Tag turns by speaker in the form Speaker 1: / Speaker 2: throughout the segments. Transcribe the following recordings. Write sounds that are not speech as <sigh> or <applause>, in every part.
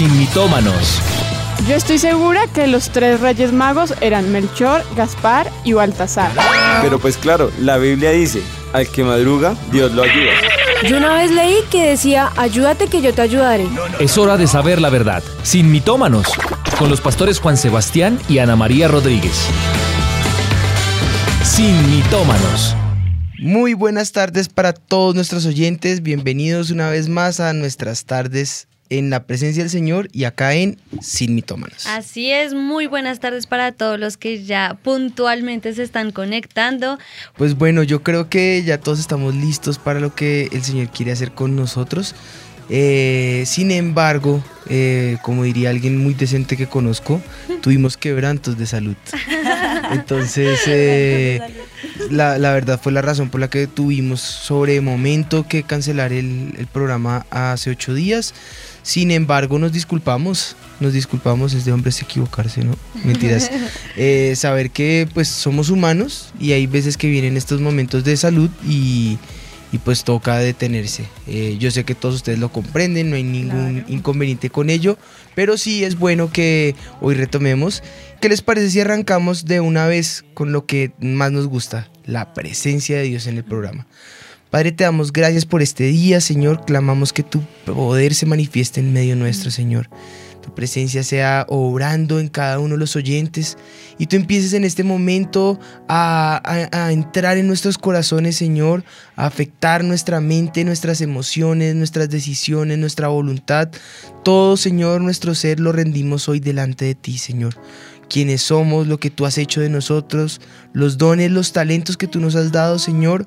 Speaker 1: sin mitómanos.
Speaker 2: Yo estoy segura que los tres reyes magos eran Melchor, Gaspar y Baltasar.
Speaker 3: Pero pues claro, la Biblia dice, al que madruga, Dios lo ayuda.
Speaker 4: Yo una vez leí que decía, ayúdate que yo te ayudaré.
Speaker 1: Es hora de saber la verdad, sin mitómanos, con los pastores Juan Sebastián y Ana María Rodríguez. Sin mitómanos.
Speaker 5: Muy buenas tardes para todos nuestros oyentes, bienvenidos una vez más a nuestras tardes en la presencia del Señor y acá en Sin Mitómanos.
Speaker 6: Así es, muy buenas tardes para todos los que ya puntualmente se están conectando.
Speaker 5: Pues bueno, yo creo que ya todos estamos listos para lo que el Señor quiere hacer con nosotros. Eh, sin embargo, eh, como diría alguien muy decente que conozco, <laughs> tuvimos quebrantos de salud. <laughs> Entonces, eh, la, la, verdad fue la razón por la que tuvimos sobre momento que cancelar el, el programa hace ocho días. Sin embargo, nos disculpamos, nos disculpamos, es de hombres equivocarse, ¿no? Mentiras. <laughs> Eh, saber que pues somos humanos y hay veces que vienen estos momentos de salud y, y pues toca detenerse. Eh, yo sé que todos ustedes lo comprenden, no hay ningún claro. inconveniente con ello, pero sí es bueno que hoy retomemos. ¿Qué les parece si arrancamos de una vez con lo que más nos gusta, la presencia de Dios en el programa? Padre, te damos gracias por este día, Señor. Clamamos que tu poder se manifieste en medio nuestro, Señor. Tu presencia sea obrando en cada uno de los oyentes y tú empieces en este momento a, a, a, entrar en nuestros corazones, Señor, a afectar nuestra mente, nuestras emociones, nuestras decisiones, nuestra voluntad. Todo, Señor, nuestro ser lo rendimos hoy delante de ti, Señor quienes somos, lo que tú has hecho de nosotros, los dones, los talentos que tú nos has dado, Señor.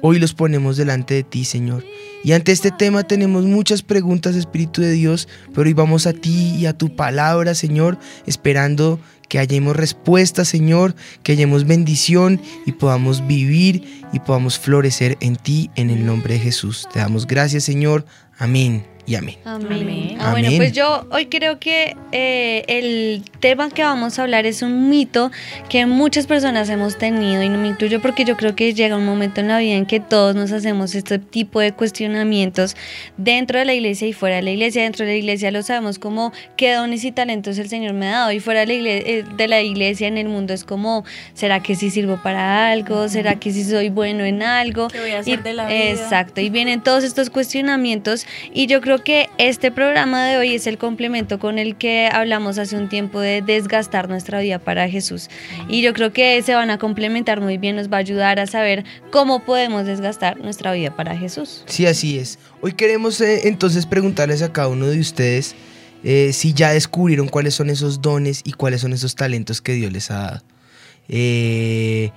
Speaker 5: Hoy los ponemos delante de ti, Señor. Y ante este tema tenemos muchas preguntas, Espíritu de Dios, pero hoy vamos a ti y a tu palabra, Señor, esperando que hallemos respuesta, Señor, que hallemos bendición y podamos vivir y podamos florecer en ti, en el nombre de Jesús. Te damos gracias, Señor. Amén. Y amén.
Speaker 6: Amén. Ah, bueno, pues yo hoy creo que eh, el tema que vamos a hablar es un mito que muchas personas hemos tenido y no me incluyo porque yo creo que llega un momento en la vida en que todos nos hacemos este tipo de cuestionamientos dentro de la iglesia y fuera de la iglesia. Dentro de la iglesia lo sabemos como qué dones y talentos el Señor me ha dado y fuera de la iglesia, de la iglesia en el mundo es como, ¿será que sí sirvo para algo? ¿Será que sí soy bueno en algo?
Speaker 4: ¿Qué voy a hacer
Speaker 6: y,
Speaker 4: de la vida?
Speaker 6: Exacto, y vienen todos estos cuestionamientos y yo creo que este programa de hoy es el complemento con el que hablamos hace un tiempo de desgastar nuestra vida para Jesús. Y yo creo que se van a complementar muy bien, nos va a ayudar a saber cómo podemos desgastar nuestra vida para Jesús.
Speaker 5: Sí, así es. Hoy queremos eh, entonces preguntarles a cada uno de ustedes eh, si ya descubrieron cuáles son esos dones y cuáles son esos talentos que Dios les ha dado. Eh,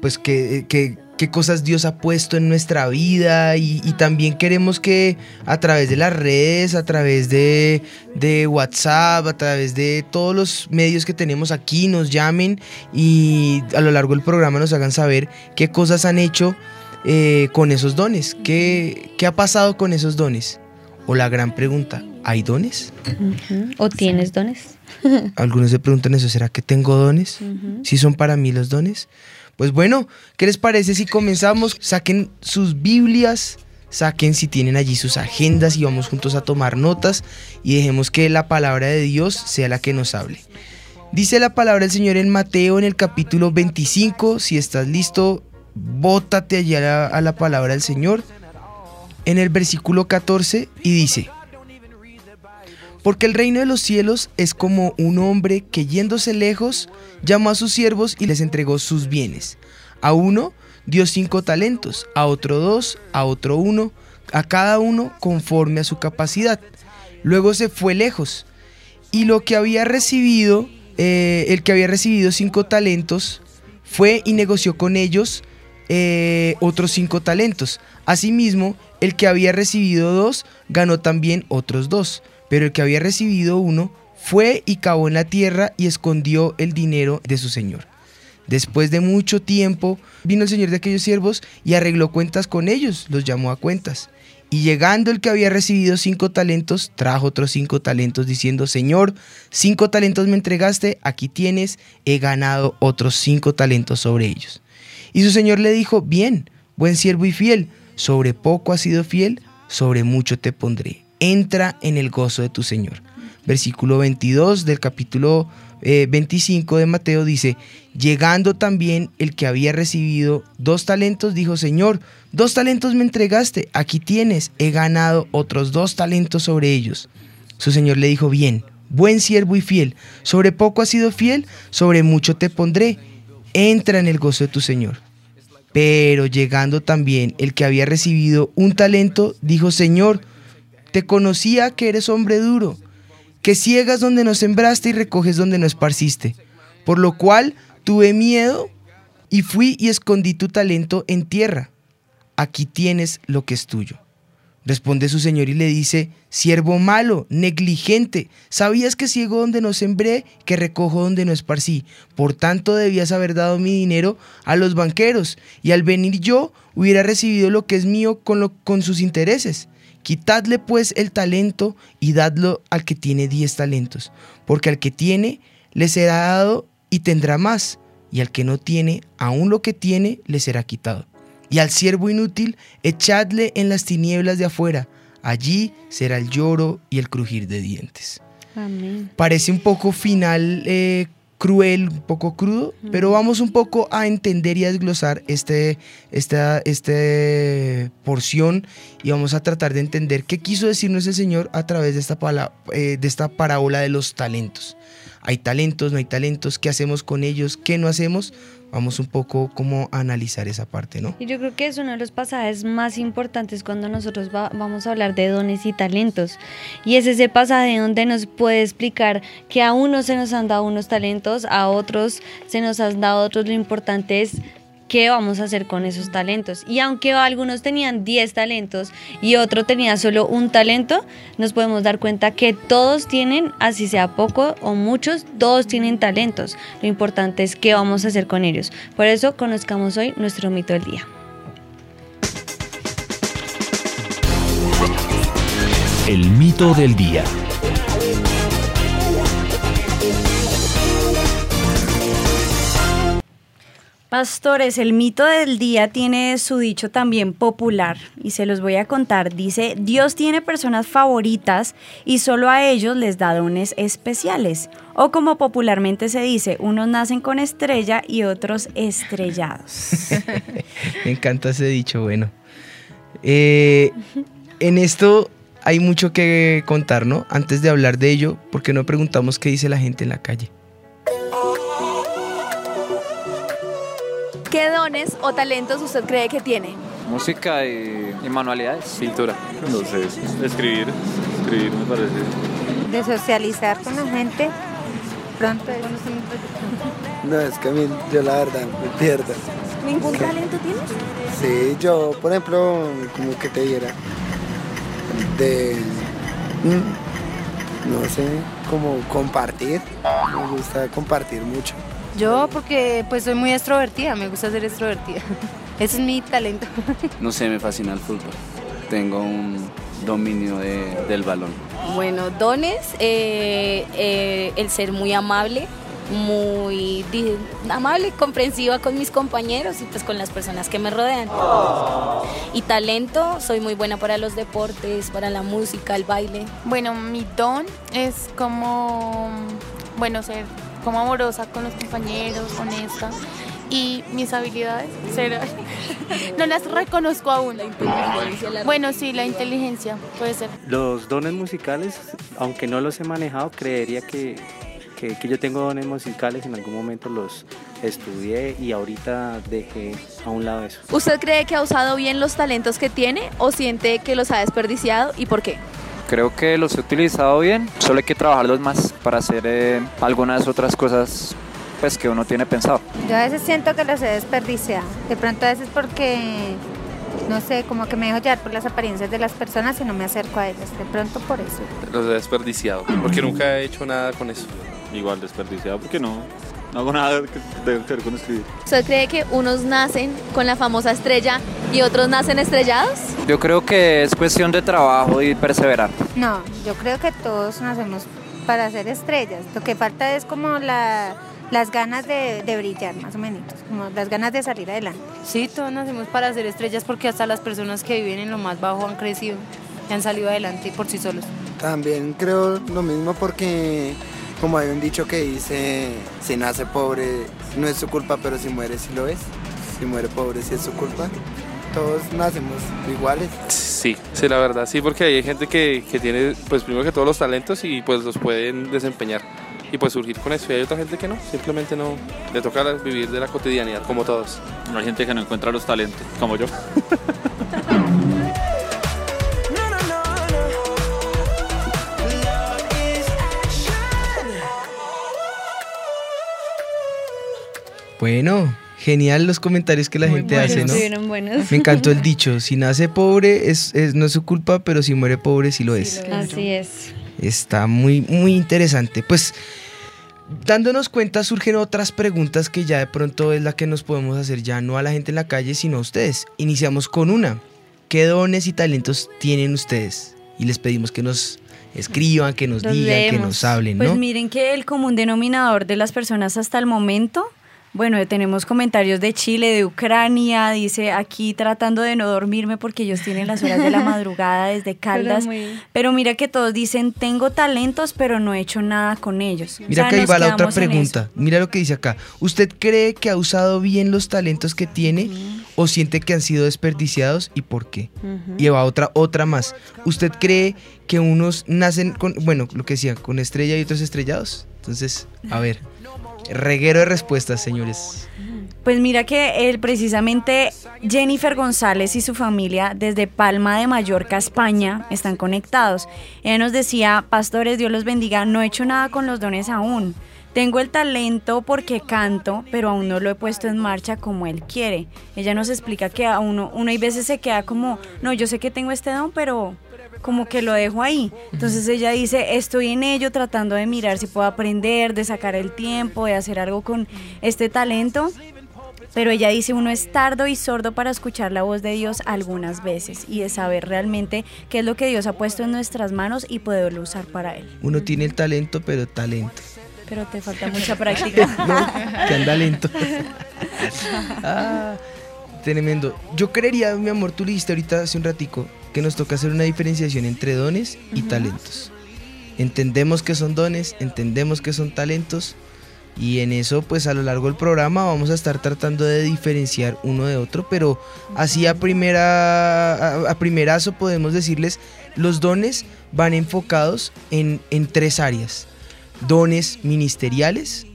Speaker 5: pues que, que qué cosas Dios ha puesto en nuestra vida y, y, también queremos que a través de las redes, a través de, de, WhatsApp, a través de todos los medios que tenemos aquí nos llamen y a lo largo del programa nos hagan saber qué cosas han hecho eh, con esos dones, qué, qué ha pasado con esos dones. O la gran pregunta, ¿hay dones?
Speaker 6: Uh -huh. ¿O tienes dones?
Speaker 5: Algunos se preguntan eso, ¿será que tengo dones? Uh -huh. ¿Si son para mí los dones? Pues bueno, ¿qué les parece si comenzamos? Saquen sus Biblias, saquen si tienen allí sus agendas y vamos juntos a tomar notas y dejemos que la palabra de Dios sea la que nos hable. Dice la palabra del Señor en Mateo en el capítulo 25, si estás listo, bótate allí a la, a la palabra del Señor, en el versículo 14 y dice, porque el reino de los cielos es como un hombre que yéndose lejos llamó a sus siervos y les entregó sus bienes. A uno dio cinco talentos, a otro dos, a otro uno, a cada uno conforme a su capacidad. Luego se fue lejos y lo que había recibido, eh, el que había recibido cinco talentos, fue y negoció con ellos eh, otros cinco talentos. Asimismo, el que había recibido dos ganó también otros dos. Pero el que había recibido uno fue y cavó en la tierra y escondió el dinero de su señor. Después de mucho tiempo vino el señor de aquellos siervos y arregló cuentas con ellos, los llamó a cuentas. Y llegando el que había recibido cinco talentos, trajo otros cinco talentos diciendo, Señor, cinco talentos me entregaste, aquí tienes, he ganado otros cinco talentos sobre ellos. Y su señor le dijo, bien, buen siervo y fiel, sobre poco has sido fiel, sobre mucho te pondré entra en el gozo de tu Señor. versículo 22 del capítulo 25 eh, de Mateo dice, llegando también el que había recibido dos talentos, dijo, Señor, dos talentos me entregaste, aquí tienes, he ganado otros dos talentos sobre ellos. Su Señor le dijo, bien, buen siervo y fiel, sobre poco has sido fiel, sobre mucho te pondré, entra en el gozo de tu Señor. Pero llegando también el que había recibido un talento, dijo, Señor, te conocía que eres hombre duro que ciegas donde no sembraste y recoges donde no esparciste. Por lo cual tuve miedo y fui y escondí tu talento en tierra. Aquí tienes lo que es tuyo. Responde su señor y le dice, siervo malo, negligente, sabías que ciego donde no sembré, que recojo donde no esparcí. Por tanto debías haber dado mi dinero a los banqueros, y al venir yo hubiera recibido lo que es mío con, lo, con sus intereses. Quitadle pues el talento y dadlo al que tiene diez talentos, porque al que tiene le será dado y tendrá más, y al que no tiene, aún lo que tiene le será quitado. Y al siervo inútil, echadle en las tinieblas de afuera, allí será el lloro y el crujir de dientes. Parece un poco final eh, cruel, un poco crudo, pero vamos un poco a entender y a desglosar este, esta, este porción y vamos a tratar de entender qué quiso decirnos el Señor a través de esta, eh, de esta parábola de los talentos. Hay talentos, no hay talentos, qué hacemos con ellos, qué no hacemos vamos un poco como analizar esa parte, ¿no?
Speaker 6: Y yo creo que es uno de los pasajes más importantes cuando nosotros vamos a hablar de dones y talentos. Y es ese pasaje donde nos puede explicar que a unos se nos han dado unos talentos, a otros se nos han dado otros. Lo importante es qué vamos a hacer con esos talentos. Y aunque algunos tenían 10 talentos y otro tenía solo un talento, nos podemos dar cuenta que todos tienen, así sea poco o muchos, todos tienen talentos. Lo importante es qué vamos a hacer con ellos. Por eso conozcamos hoy nuestro mito del día.
Speaker 1: El mito del día.
Speaker 7: Pastores, el mito del día tiene su dicho también popular y se los voy a contar. Dice, Dios tiene personas favoritas y solo a ellos les da dones especiales. O como popularmente se dice, unos nacen con estrella y otros estrellados. <laughs>
Speaker 5: Me encanta ese dicho, bueno. Eh, en esto hay mucho que contar, ¿no? Antes de hablar de ello, ¿por qué no preguntamos qué dice la gente en la calle?
Speaker 7: ¿Qué dones o talentos usted cree que tiene?
Speaker 8: Música y, manualidades.
Speaker 9: Pintura. No sé, escribir. Escribir me parece.
Speaker 10: De socializar con la gente. Pronto
Speaker 11: No, es que a mí, yo la verdad, me pierdo.
Speaker 7: ¿Ningún talento tienes?
Speaker 11: Sí, yo, por ejemplo, como que te diera de. Mm, no sé, como compartir. Me gusta compartir mucho.
Speaker 10: Yo porque pues soy muy extrovertida, me gusta ser extrovertida. <laughs> Ese es mi talento. <laughs>
Speaker 12: No sé, me fascina el fútbol. Tengo un dominio del balón.
Speaker 13: Bueno, dones, eh, eh, el ser muy amable, muy amable, comprensiva con mis compañeros y pues con las personas que me rodean. Y talento, soy muy buena para los deportes, para la música, el baile.
Speaker 14: Bueno, mi don es como, bueno, ser como amorosa con los compañeros, honesta. Y mis habilidades, ser, <laughs> no las reconozco aún. bueno, sí, la inteligencia puede ser.
Speaker 15: Los dones musicales, aunque no los he manejado, creería que, que, que yo tengo dones musicales, en algún momento los estudié y ahorita dejé a un lado eso.
Speaker 7: ¿Usted cree que ha usado bien los talentos que tiene o siente que los ha desperdiciado y por qué?
Speaker 8: Creo que los he utilizado bien, solo hay que trabajarlos más para hacer eh, algunas otras cosas pues que uno tiene pensado.
Speaker 10: Yo a veces siento que los he desperdiciado, de pronto a veces porque no sé, como que me dejo llevar por las apariencias de las personas y no me acerco a ellas, de pronto por eso.
Speaker 9: Los he desperdiciado, porque nunca he hecho nada con eso. Igual desperdiciado, porque no, no hago nada que tenga que ver con escribir.
Speaker 7: ¿Usted cree que unos nacen con la famosa estrella y otros nacen estrellados?
Speaker 8: Yo creo que es cuestión de trabajo y perseverar.
Speaker 10: No, yo creo que todos nacemos para ser estrellas. Lo que falta es como la, las ganas de, de, brillar, más o menos, como las ganas de salir adelante.
Speaker 14: Sí, todos nacemos para ser estrellas porque hasta las personas que viven en lo más bajo han crecido y han salido adelante por sí solos.
Speaker 11: También creo lo mismo porque como hay un dicho que dice, si nace pobre no es su culpa, pero si muere sí lo es. Si muere pobre sí es su culpa. Todos nacemos iguales.
Speaker 9: Sí, sí, la verdad, sí, porque hay gente que, que tiene, pues primero que todos los talentos y pues los pueden desempeñar y pues surgir con eso. Y hay otra gente que no, simplemente no, le toca vivir de la cotidianidad como todos.
Speaker 8: No hay gente que no encuentra los talentos, como yo. <laughs>
Speaker 5: Bueno, genial los comentarios que la gente
Speaker 6: buenos,
Speaker 5: hace, ¿no?
Speaker 6: estuvieron buenos.
Speaker 5: Me encantó el <laughs> dicho, si nace pobre es, es- no es su culpa, pero si muere pobre sí lo es.
Speaker 6: Así es.
Speaker 5: Está muy, muy interesante. Pues dándonos cuenta surgen otras preguntas que ya de pronto es la que nos podemos hacer ya no a la gente en la calle, sino a ustedes. Iniciamos con una. ¿Qué dones y talentos tienen ustedes? Y les pedimos que nos escriban, que nos
Speaker 7: Los
Speaker 5: digan, que nos hablen,
Speaker 7: Pues
Speaker 5: ¿no?
Speaker 7: miren que el común denominador de las personas hasta el momento, bueno, tenemos comentarios de Chile, de Ucrania, dice aquí tratando de no dormirme porque ellos tienen las horas de la <laughs> madrugada desde Caldas, pero,
Speaker 6: muy-
Speaker 7: mira que todos dicen, tengo talentos, pero no he hecho nada con ellos. O
Speaker 5: Mira
Speaker 7: sea,
Speaker 5: que ahí va la otra pregunta. Mira lo que dice acá. ¿Usted cree que ha usado bien los talentos que tiene o siente que han sido desperdiciados y por qué?
Speaker 6: Ujú.
Speaker 5: Y va otra, otra más. ¿Usted cree que unos nacen con, bueno, lo que decía, con estrella y otros estrellados? Entonces, a ver, reguero de respuestas, señores.
Speaker 7: Pues mira que precisamente Jennifer González y su familia desde Palma de Mallorca, España, están conectados. Ella nos decía, pastores, Dios los bendiga, no he hecho nada con los dones aún. Tengo el talento porque canto, pero aún no lo he puesto en marcha como él quiere. Ella nos explica que a uno, uno hay veces se queda como, no, yo sé que tengo este don, pero como que lo dejo ahí. Entonces ella dice, estoy en ello tratando de mirar si puedo aprender, de sacar el tiempo, de hacer algo con este talento. Pero ella dice, uno es tardo y sordo para escuchar la voz de Dios algunas veces y de saber realmente qué es lo que Dios ha puesto en nuestras manos y poderlo usar para Él.
Speaker 5: Uno tiene el talento, pero talento.
Speaker 7: Pero te falta mucha práctica. <laughs>
Speaker 5: No, que anda lento. Ah, tremendo. Yo creería, mi amor, tú le dijiste ahorita hace un ratico que nos toca hacer una diferenciación entre dones y talentos. Entendemos que son dones, entendemos que son talentos y en eso pues a lo largo del programa vamos a estar tratando de diferenciar uno de otro, pero así a primera a, a primerazo podemos decirles los dones van enfocados en, en tres áreas. Dones ministeriales,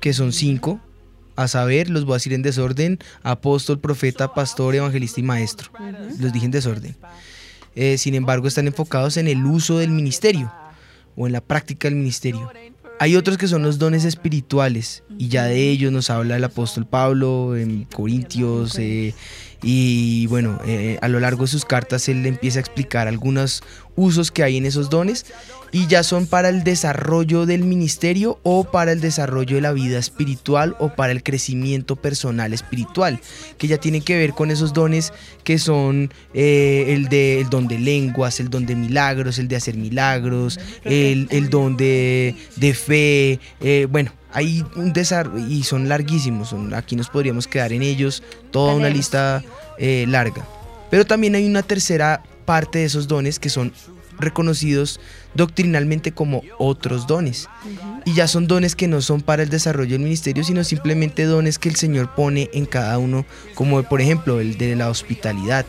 Speaker 5: que son cinco, a saber, los voy a decir en desorden, apóstol, profeta, pastor, evangelista y maestro. Los dije en desorden. Eh, sin embargo, están enfocados en el uso del ministerio o en la práctica del ministerio. Hay otros que son los dones espirituales y ya de ellos nos habla el apóstol Pablo en Corintios eh, y bueno, eh, a lo largo de sus cartas él empieza a explicar algunos usos que hay en esos dones y ya son para el desarrollo del ministerio o para el desarrollo de la vida espiritual o para el crecimiento personal espiritual, que ya tienen que ver con esos dones que son eh, el, de, el don de lenguas, el don de milagros, el de hacer milagros, el, el don de, de fe, eh, bueno. Hay un desarrollo y son larguísimos, son, aquí nos podríamos quedar en ellos, toda una lista eh, larga. Pero también hay una tercera parte de esos dones que son reconocidos doctrinalmente como otros dones. Y ya son dones que no son para el desarrollo del ministerio, sino simplemente dones que el Señor pone en cada uno, como por ejemplo el de la hospitalidad,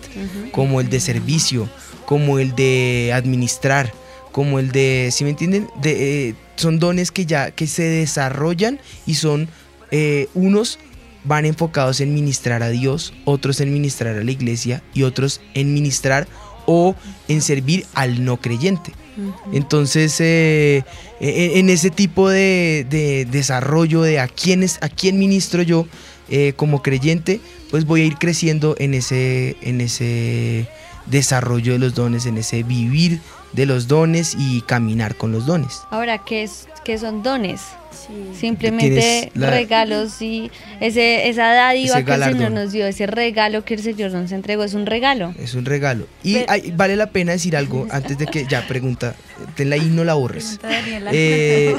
Speaker 5: como el de servicio, como el de administrar, como el de, ¿sí me entienden? De, eh, son dones que ya que se desarrollan y son eh, unos van enfocados en ministrar a Dios, otros en ministrar a la iglesia y otros en ministrar o en servir al no creyente. Entonces, eh, eh, en ese tipo de, de desarrollo de a quién, es, a quién ministro yo eh, como creyente, pues voy a ir creciendo en ese, en ese desarrollo de los dones, en ese vivir de los dones y caminar con los dones.
Speaker 6: Ahora, ¿qué, es, qué son dones? Simplemente
Speaker 5: la-
Speaker 6: regalos y ese, esa dádiva
Speaker 5: Ese
Speaker 6: que el Señor nos dio, ese regalo que el Señor nos entregó, es un regalo.
Speaker 5: Es un regalo. Y
Speaker 6: Pero-
Speaker 5: hay- vale la pena decir algo antes de que ya pregunta, tenla ahí, no la borres. Eh,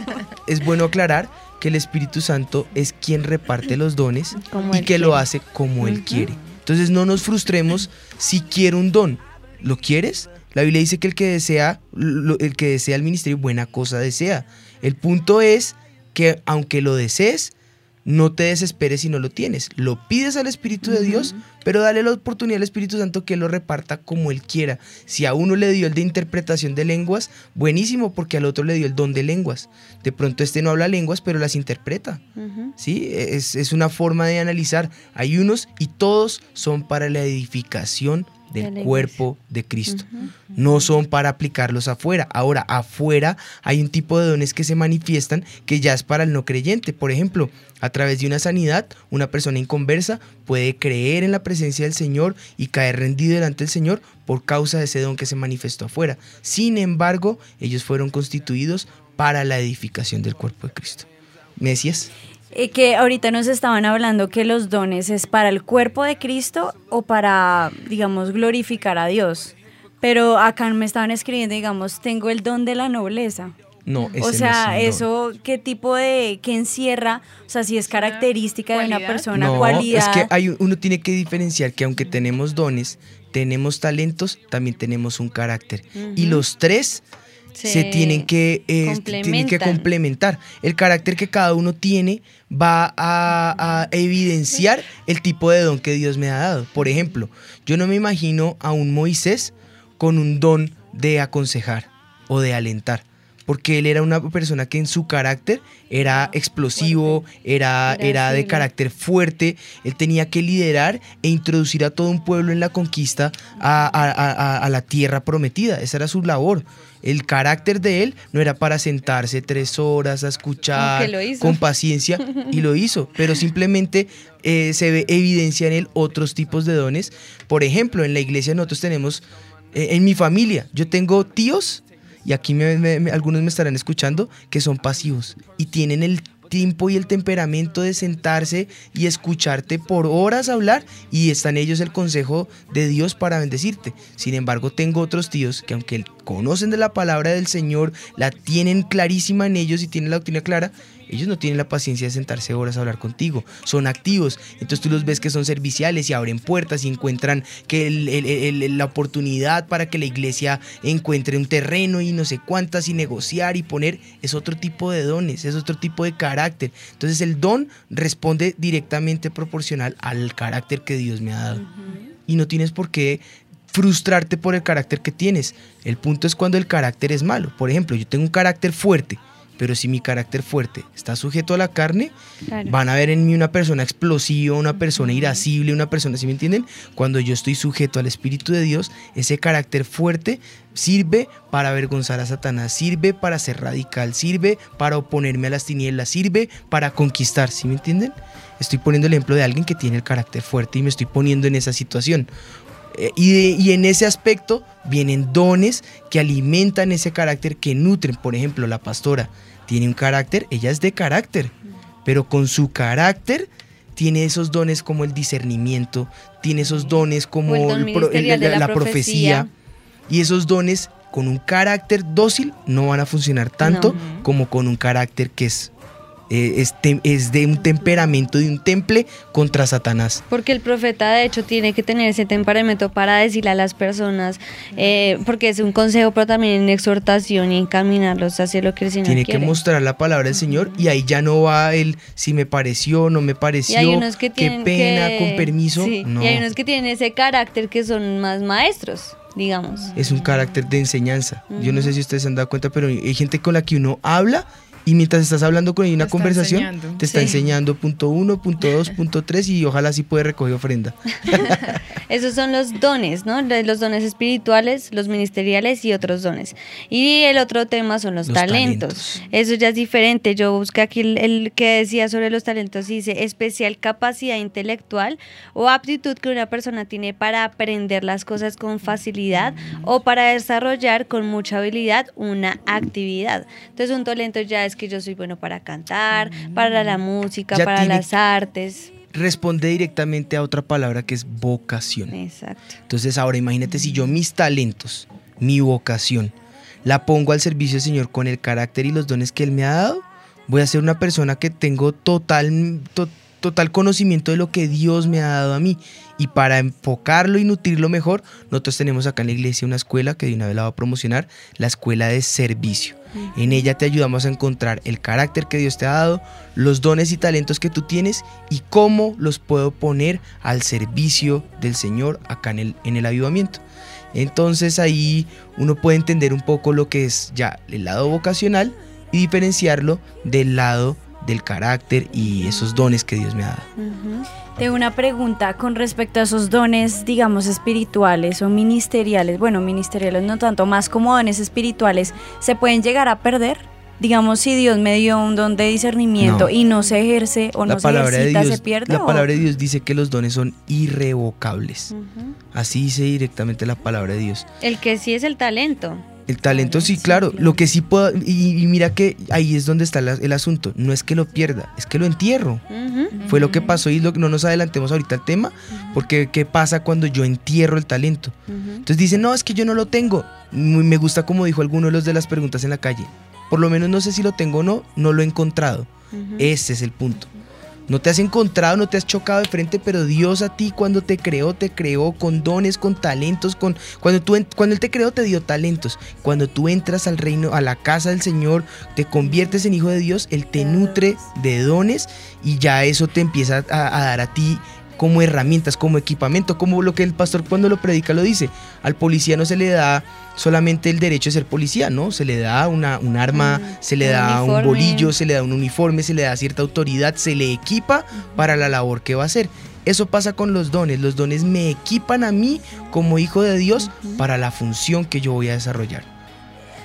Speaker 5: es bueno aclarar que el Espíritu Santo es quien reparte los dones
Speaker 6: Como
Speaker 5: y que lo hace como Él quiere. Entonces no nos frustremos si quiero un don. ¿Lo quieres? La Biblia dice que el que desea, el que desea el ministerio, buena cosa desea. El punto es que aunque lo desees, no te desesperes si no lo tienes. Lo pides al Espíritu de Dios, pero dale la oportunidad al Espíritu Santo que lo reparta como Él quiera. Si a uno le dio el de interpretación de lenguas, buenísimo, porque al otro le dio el don de lenguas. De pronto este no habla lenguas, pero las interpreta. ¿sí? Es, es una forma de analizar. Hay unos y todos son para la edificación del cuerpo de Cristo. No son para aplicarlos afuera. Ahora, afuera hay un tipo de dones que se manifiestan que ya es para el no creyente. Por ejemplo, a través de una sanidad, una persona inconversa puede creer en la presencia del Señor y caer rendido delante del Señor por causa de ese don que se manifestó afuera. Sin embargo, ellos fueron constituidos para la edificación del cuerpo de Cristo. ¿Me decías?
Speaker 7: Eh, que ahorita nos estaban hablando que los dones es para el cuerpo de Cristo o para, digamos, glorificar a Dios. Pero acá me estaban escribiendo, digamos, tengo el don de la nobleza.
Speaker 5: No, ese
Speaker 7: O sea,
Speaker 5: no es un don.
Speaker 7: eso, ¿qué tipo de, qué encierra? O sea, si es característica de una persona,
Speaker 5: No,
Speaker 7: cualidad.
Speaker 5: es que hay, un- uno tiene que diferenciar que aunque tenemos dones, tenemos talentos, también tenemos un carácter. Y los tres se,
Speaker 6: Se
Speaker 5: tienen que, eh, tienen que complementar. El carácter que cada uno tiene va a, a evidenciar el tipo de don que Dios me ha dado. Por ejemplo, yo no me imagino a un Moisés con un don de aconsejar o de alentar. Porque él era una persona que en su carácter era explosivo, era,
Speaker 6: Era
Speaker 5: de carácter fuerte, él tenía que liderar e introducir a todo un pueblo en la conquista a, a- a- a- a la tierra prometida. Esa era su labor. El carácter de él no era para sentarse tres horas a escuchar con paciencia y lo hizo, pero simplemente eh, se ve evidencia en él otros tipos de dones. Por ejemplo, en la iglesia nosotros tenemos, eh, en mi familia, yo tengo tíos y aquí me- algunos me estarán escuchando, que son pasivos y tienen el tiempo y el temperamento de sentarse y escucharte por horas hablar y están ellos el consejo de Dios para bendecirte. Sin embargo, tengo otros tíos que aunque conocen de la palabra del Señor, la tienen clarísima en ellos y tienen la doctrina clara, ellos no tienen la paciencia de sentarse horas a hablar contigo. Son activos. Entonces tú los ves que son serviciales y abren puertas y encuentran que el- el- el- la oportunidad para que la iglesia encuentre un terreno y no sé cuántas y negociar y poner es otro tipo de dones, es otro tipo de carácter. Entonces el don responde directamente proporcional al carácter que Dios me ha dado. Y no tienes por qué frustrarte por el carácter que tienes. El punto es cuando el carácter es malo. Por ejemplo, yo tengo un carácter fuerte, pero si mi carácter fuerte está sujeto a la carne,
Speaker 6: Claro.
Speaker 5: van a ver en mí una persona explosiva, una persona irascible, una persona, ¿sí me entienden? Cuando yo estoy sujeto al Espíritu de Dios, ese carácter fuerte sirve para avergonzar a Satanás, sirve para ser radical, sirve para oponerme a las tinieblas, sirve para conquistar, ¿sí me entienden? Estoy poniendo el ejemplo de alguien que tiene el carácter fuerte y me estoy poniendo en esa situación. Eh, y, de- y en ese aspecto vienen dones que alimentan ese carácter, que nutren. Por ejemplo, la pastora tiene un carácter, ella es de carácter, pero con su carácter tiene esos dones como el discernimiento, tiene esos dones como
Speaker 6: el don
Speaker 5: el el-
Speaker 6: la
Speaker 5: profecía. Y esos dones con un carácter dócil no van a funcionar tanto
Speaker 6: No.
Speaker 5: como con un carácter que es, es, tem- es de un temperamento, de un temple contra Satanás.
Speaker 6: Porque el profeta de hecho tiene que tener ese temperamento para decirle a las personas, eh, porque es un consejo, pero también en exhortación y encaminarlos hacia lo que el Señor
Speaker 5: Tiene que mostrar la palabra del Señor y ahí ya no va el si me pareció, no me
Speaker 6: y
Speaker 5: pareció,
Speaker 6: hay unos que
Speaker 5: qué pena,
Speaker 6: que-
Speaker 5: con permiso.
Speaker 6: sí,
Speaker 5: No,
Speaker 6: Y hay unos que tienen ese carácter que son más maestros, digamos.
Speaker 5: es un carácter de enseñanza. Yo no sé si ustedes se han dado cuenta, pero hay gente con la que uno habla y mientras estás hablando con ella en una conversación,
Speaker 2: enseñando.
Speaker 5: te está
Speaker 6: Sí.
Speaker 5: enseñando punto uno, punto dos, <laughs> punto tres y ojalá sí puede recoger ofrenda. <laughs>
Speaker 6: Esos son los dones, ¿no? Los dones espirituales, los ministeriales y otros dones. Y el otro tema son los,
Speaker 5: Los
Speaker 6: talentos. Eso ya es diferente. Yo busqué aquí el, el que decía sobre los talentos. Dice especial capacidad intelectual o aptitud que una persona tiene para aprender las cosas con facilidad o para desarrollar con mucha habilidad una actividad. Entonces un talento ya es que yo soy bueno para cantar, para la música,
Speaker 5: Ya
Speaker 6: para
Speaker 5: tiene-
Speaker 6: las artes.
Speaker 5: Responde directamente a otra palabra que es vocación.
Speaker 6: Exacto.
Speaker 5: Entonces ahora imagínate si yo mis talentos, mi vocación, la pongo al servicio del Señor con el carácter y los dones que Él me ha dado, voy a ser una persona que tengo total, to- total conocimiento de lo que Dios me ha dado a mí. Y para enfocarlo y nutrirlo mejor, nosotros tenemos acá en la iglesia una escuela que de una vez la va a promocionar, la escuela de servicio. En ella te ayudamos a encontrar el carácter que Dios te ha dado, los dones y talentos que tú tienes y cómo los puedo poner al servicio del Señor acá en el, en el avivamiento. Entonces ahí uno puede entender un poco lo que es ya el lado vocacional y diferenciarlo del lado del carácter y esos dones que Dios me ha dado.
Speaker 7: Tengo una pregunta con respecto a esos dones, digamos, espirituales o ministeriales. Bueno, ministeriales no tanto, más como dones espirituales, ¿se pueden llegar a perder? Digamos, si Dios me dio un don de discernimiento y no se ejerce o no se ejercita, ¿se pierde?
Speaker 5: La palabra de Dios dice que los dones son irrevocables. Así dice directamente la palabra de Dios.
Speaker 6: El que sí es el talento.
Speaker 5: El talento sí, claro. Lo que sí puedo. Y, mira que ahí es donde está el asunto. No es que lo pierda, es que lo entierro. Fue lo que pasó y lo, no nos adelantemos ahorita al tema, porque ¿qué pasa cuando yo entierro el talento? Entonces dicen, no, es que yo no lo tengo. Me gusta como dijo alguno de los de las preguntas en la calle. Por lo menos no sé si lo tengo o no, no lo he encontrado. Ese es el punto. No te has encontrado, no te has chocado de frente, pero Dios a ti cuando te creó, te creó con dones, con talentos, con cuando tú cuando él te creó te dio talentos. Cuando tú entras al reino, a la casa del Señor, te conviertes en hijo de Dios, él te nutre de dones y ya eso te empieza a, a dar a ti como herramientas, como equipamiento, como lo que el pastor cuando lo predica lo dice. Al policía no se le da solamente el derecho de ser policía, ¿no? Se le da una, un arma, mm, se le da un bolillo, se le da un uniforme, se le da cierta autoridad, se le equipa para la labor que va a hacer. Eso pasa con los dones. Los dones me equipan a mí como hijo de Dios para la función que yo voy a desarrollar.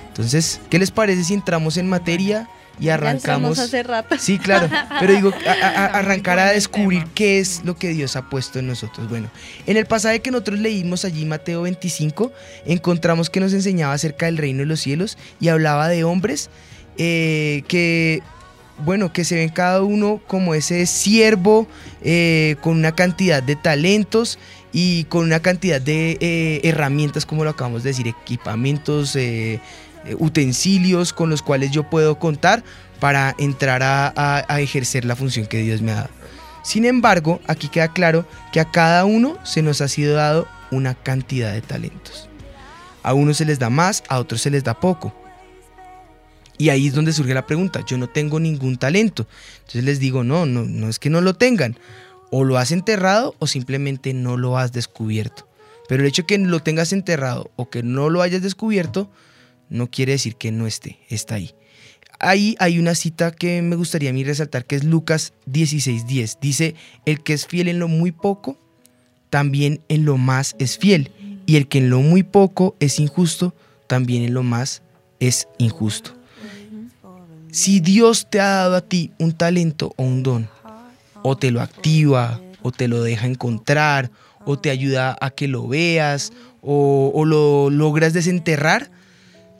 Speaker 5: Entonces, ¿qué les parece si entramos en materia? Y arrancamos.
Speaker 6: Hace rato.
Speaker 5: Sí, claro, pero digo, <laughs> arrancar a descubrir qué es lo que Dios ha puesto en nosotros. Bueno, en el pasaje que nosotros leímos allí, Mateo 25, encontramos que nos enseñaba acerca del reino de los cielos y hablaba de hombres eh, que bueno, que se ven cada uno como ese siervo eh, con una cantidad de talentos y con una cantidad de eh, herramientas, como lo acabamos de decir, equipamientos, eh, utensilios con los cuales yo puedo contar para entrar a, ejercer la función que Dios me ha dado. Sin embargo, aquí queda claro que a cada uno se nos ha sido dado una cantidad de talentos. A unos se les da más, a otros se les da poco. Y ahí es donde surge la pregunta, yo no tengo ningún talento. Entonces les digo, no, no, no es que no lo tengan. O lo has enterrado o simplemente no lo has descubierto. Pero el hecho de que lo tengas enterrado o que no lo hayas descubierto no quiere decir que no esté, está ahí. Ahí hay una cita que me gustaría a mí resaltar, que es Lucas 16:10. Dice, el que es fiel en lo muy poco, también en lo más es fiel. Y el que en lo muy poco es injusto, también en lo más es injusto. Si Dios te ha dado a ti un talento o un don, o te lo activa, o te lo deja encontrar, o te ayuda a que lo veas, o, o lo logras desenterrar,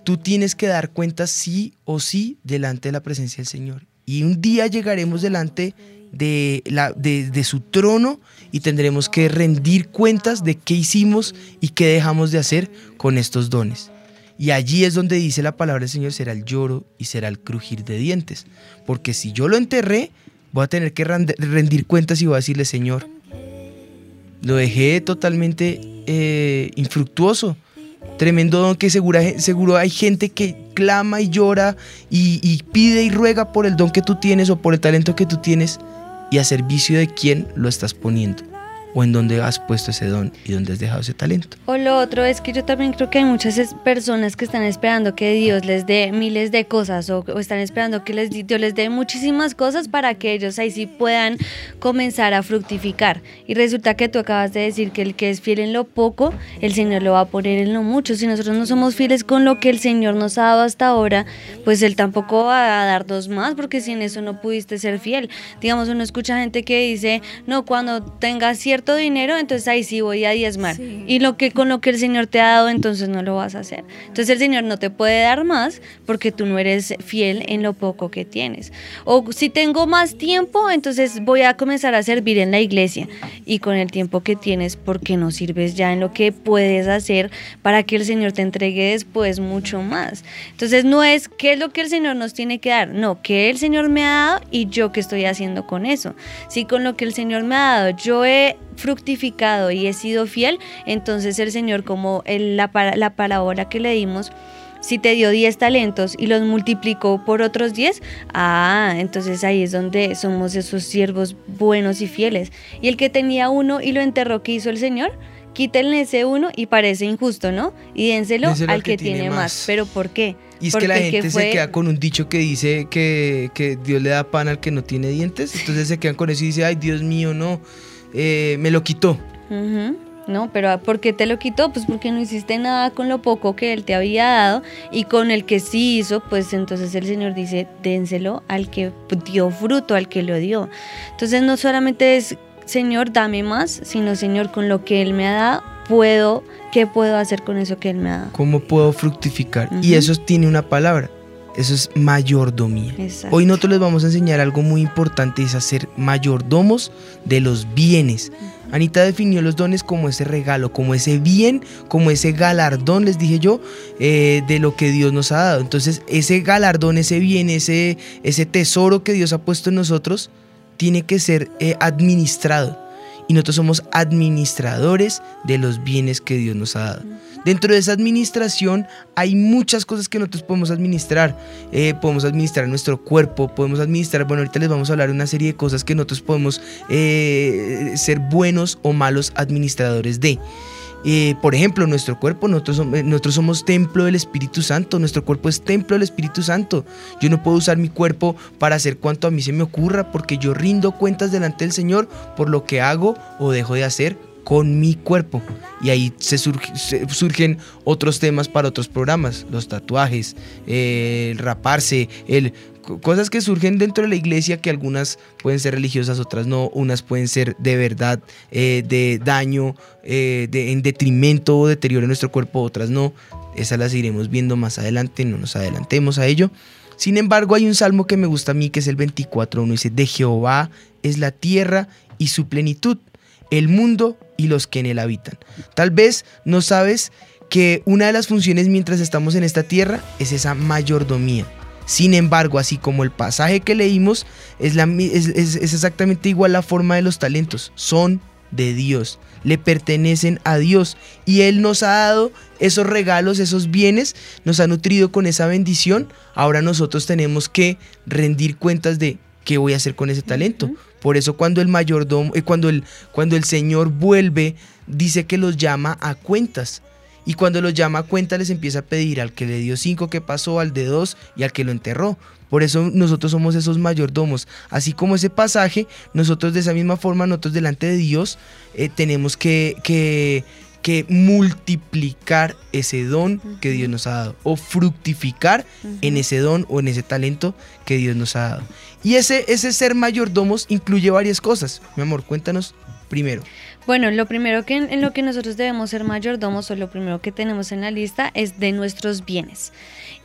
Speaker 5: tú tienes que dar cuenta sí o sí delante de la presencia del Señor. Y un día llegaremos delante de, la, de, su trono y tendremos que rendir cuentas de qué hicimos y qué dejamos de hacer con estos dones. Y allí es donde dice la palabra del Señor, será el lloro y será el crujir de dientes. Porque si yo lo enterré, voy a tener que rendir cuentas y voy a decirle, Señor, lo dejé totalmente eh, infructuoso Tremendo don que seguro, seguro hay gente que clama y llora y, y pide y ruega por el don que tú tienes o por el talento que tú tienes y a servicio de quién lo estás poniendo o en dónde has puesto ese don y dónde has dejado ese talento.
Speaker 6: O lo otro es que yo también creo que hay muchas personas que están esperando que Dios les dé miles de cosas o, están esperando que les, Dios les dé muchísimas cosas para que ellos ahí sí puedan comenzar a fructificar. Y resulta que tú acabas de decir que el que es fiel en lo poco, el Señor lo va a poner en lo mucho. Si nosotros no somos fieles con lo que el Señor nos ha dado hasta ahora, pues Él tampoco va a darnos más porque sin eso no pudiste ser fiel. Digamos, uno escucha gente que dice, no, cuando tenga cierto cierto dinero, entonces ahí sí voy a diezmar. Y lo que con lo que el Señor te ha dado, entonces no lo vas a hacer. Entonces el Señor no te puede dar más porque tú no eres fiel en lo poco que tienes. O si tengo más tiempo, entonces voy a comenzar a servir en la iglesia. Y con el tiempo que tienes, ¿por qué no sirves ya en lo que puedes hacer para que el Señor te entregue después mucho más? Entonces no es qué es lo que el Señor nos tiene que dar, no, qué el Señor me ha dado y yo qué estoy haciendo con eso. Si con lo que el Señor me ha dado yo he fructificado y he sido fiel, entonces el Señor, como el, la, la parábola que le dimos, si te dio 10 talentos y los multiplicó por otros 10, ah, entonces ahí es donde somos esos siervos buenos y fieles. Y el que tenía uno y lo enterró, ¿qué hizo el Señor? Quítenle ese uno y parece injusto, ¿no? Y dénselo, al que, tiene, más. ¿Pero por qué?
Speaker 5: Y es que la gente se queda con un dicho que dice que, Dios le da pan al que no tiene dientes. Entonces se quedan con eso y dice, ay, Dios mío, no, eh, me lo quitó.
Speaker 6: No, pero ¿por qué te lo quitó? Pues porque no hiciste nada con lo poco que él te había dado y con el que sí hizo, pues entonces el Señor dice, dénselo al que dio fruto, al que lo dio. Entonces no solamente es, Señor, dame más, sino Señor, con lo que Él me ha dado, puedo, ¿qué puedo hacer con eso que Él me ha dado?
Speaker 5: ¿Cómo puedo fructificar? Y eso tiene una palabra, eso es mayordomía. Hoy nosotros les vamos a enseñar algo muy importante, es hacer mayordomos de los bienes. Anita definió los dones como ese regalo, como ese bien, como ese galardón, les dije yo, eh, de lo que Dios nos ha dado. Entonces, ese galardón, ese bien, ese, ese tesoro que Dios ha puesto en nosotros, tiene que ser eh, administrado y nosotros somos administradores de los bienes que Dios nos ha dado. Dentro de esa administración hay muchas cosas que nosotros podemos administrar. Eh, podemos administrar nuestro cuerpo, podemos administrar, bueno, ahorita les vamos a hablar de una serie de cosas que nosotros podemos eh, ser buenos o malos administradores de. Eh, por ejemplo, nuestro cuerpo, nosotros, nosotros somos templo del Espíritu Santo, nuestro cuerpo es templo del Espíritu Santo. Yo no puedo usar mi cuerpo para hacer cuanto a mí se me ocurra porque yo rindo cuentas delante del Señor por lo que hago o dejo de hacer con mi cuerpo. Y ahí se, surgen otros temas para otros programas, los tatuajes, el raparse, el cosas que surgen dentro de la iglesia que algunas pueden ser religiosas, otras no, unas pueden ser de verdad eh, de daño, eh, de, en detrimento o deterioro de nuestro cuerpo, otras no. Esas las iremos viendo más adelante, no nos adelantemos a ello. Sin embargo, hay un salmo que me gusta a mí que es el 24.1, dice, de Jehová es la tierra y su plenitud, el mundo y los que en él habitan. Tal vez no sabes que una de las funciones mientras estamos en esta tierra es esa mayordomía sin embargo, así como el pasaje que leímos, es, la, es, exactamente igual la forma de los talentos. Son de Dios, le pertenecen a Dios y Él nos ha dado esos regalos, esos bienes, nos ha nutrido con esa bendición. Ahora nosotros tenemos que rendir cuentas de qué voy a hacer con ese talento. Por eso cuando el mayordomo, eh, cuando, el, cuando el Señor vuelve, dice que los llama a cuentas. Y cuando los llama a cuenta les empieza a pedir al que le dio cinco que pasó, al de dos y al que lo enterró. Por eso nosotros somos esos mayordomos. Así como ese pasaje, nosotros de esa misma forma, nosotros delante de Dios eh, tenemos que, que, que, multiplicar ese don que Dios nos ha dado. O fructificar en ese don o en ese talento que Dios nos ha dado. Y ese, ese ser mayordomos incluye varias cosas. Mi amor, cuéntanos primero.
Speaker 6: Bueno, lo primero que en, lo que nosotros debemos ser mayordomos o lo primero que tenemos en la lista es de nuestros bienes.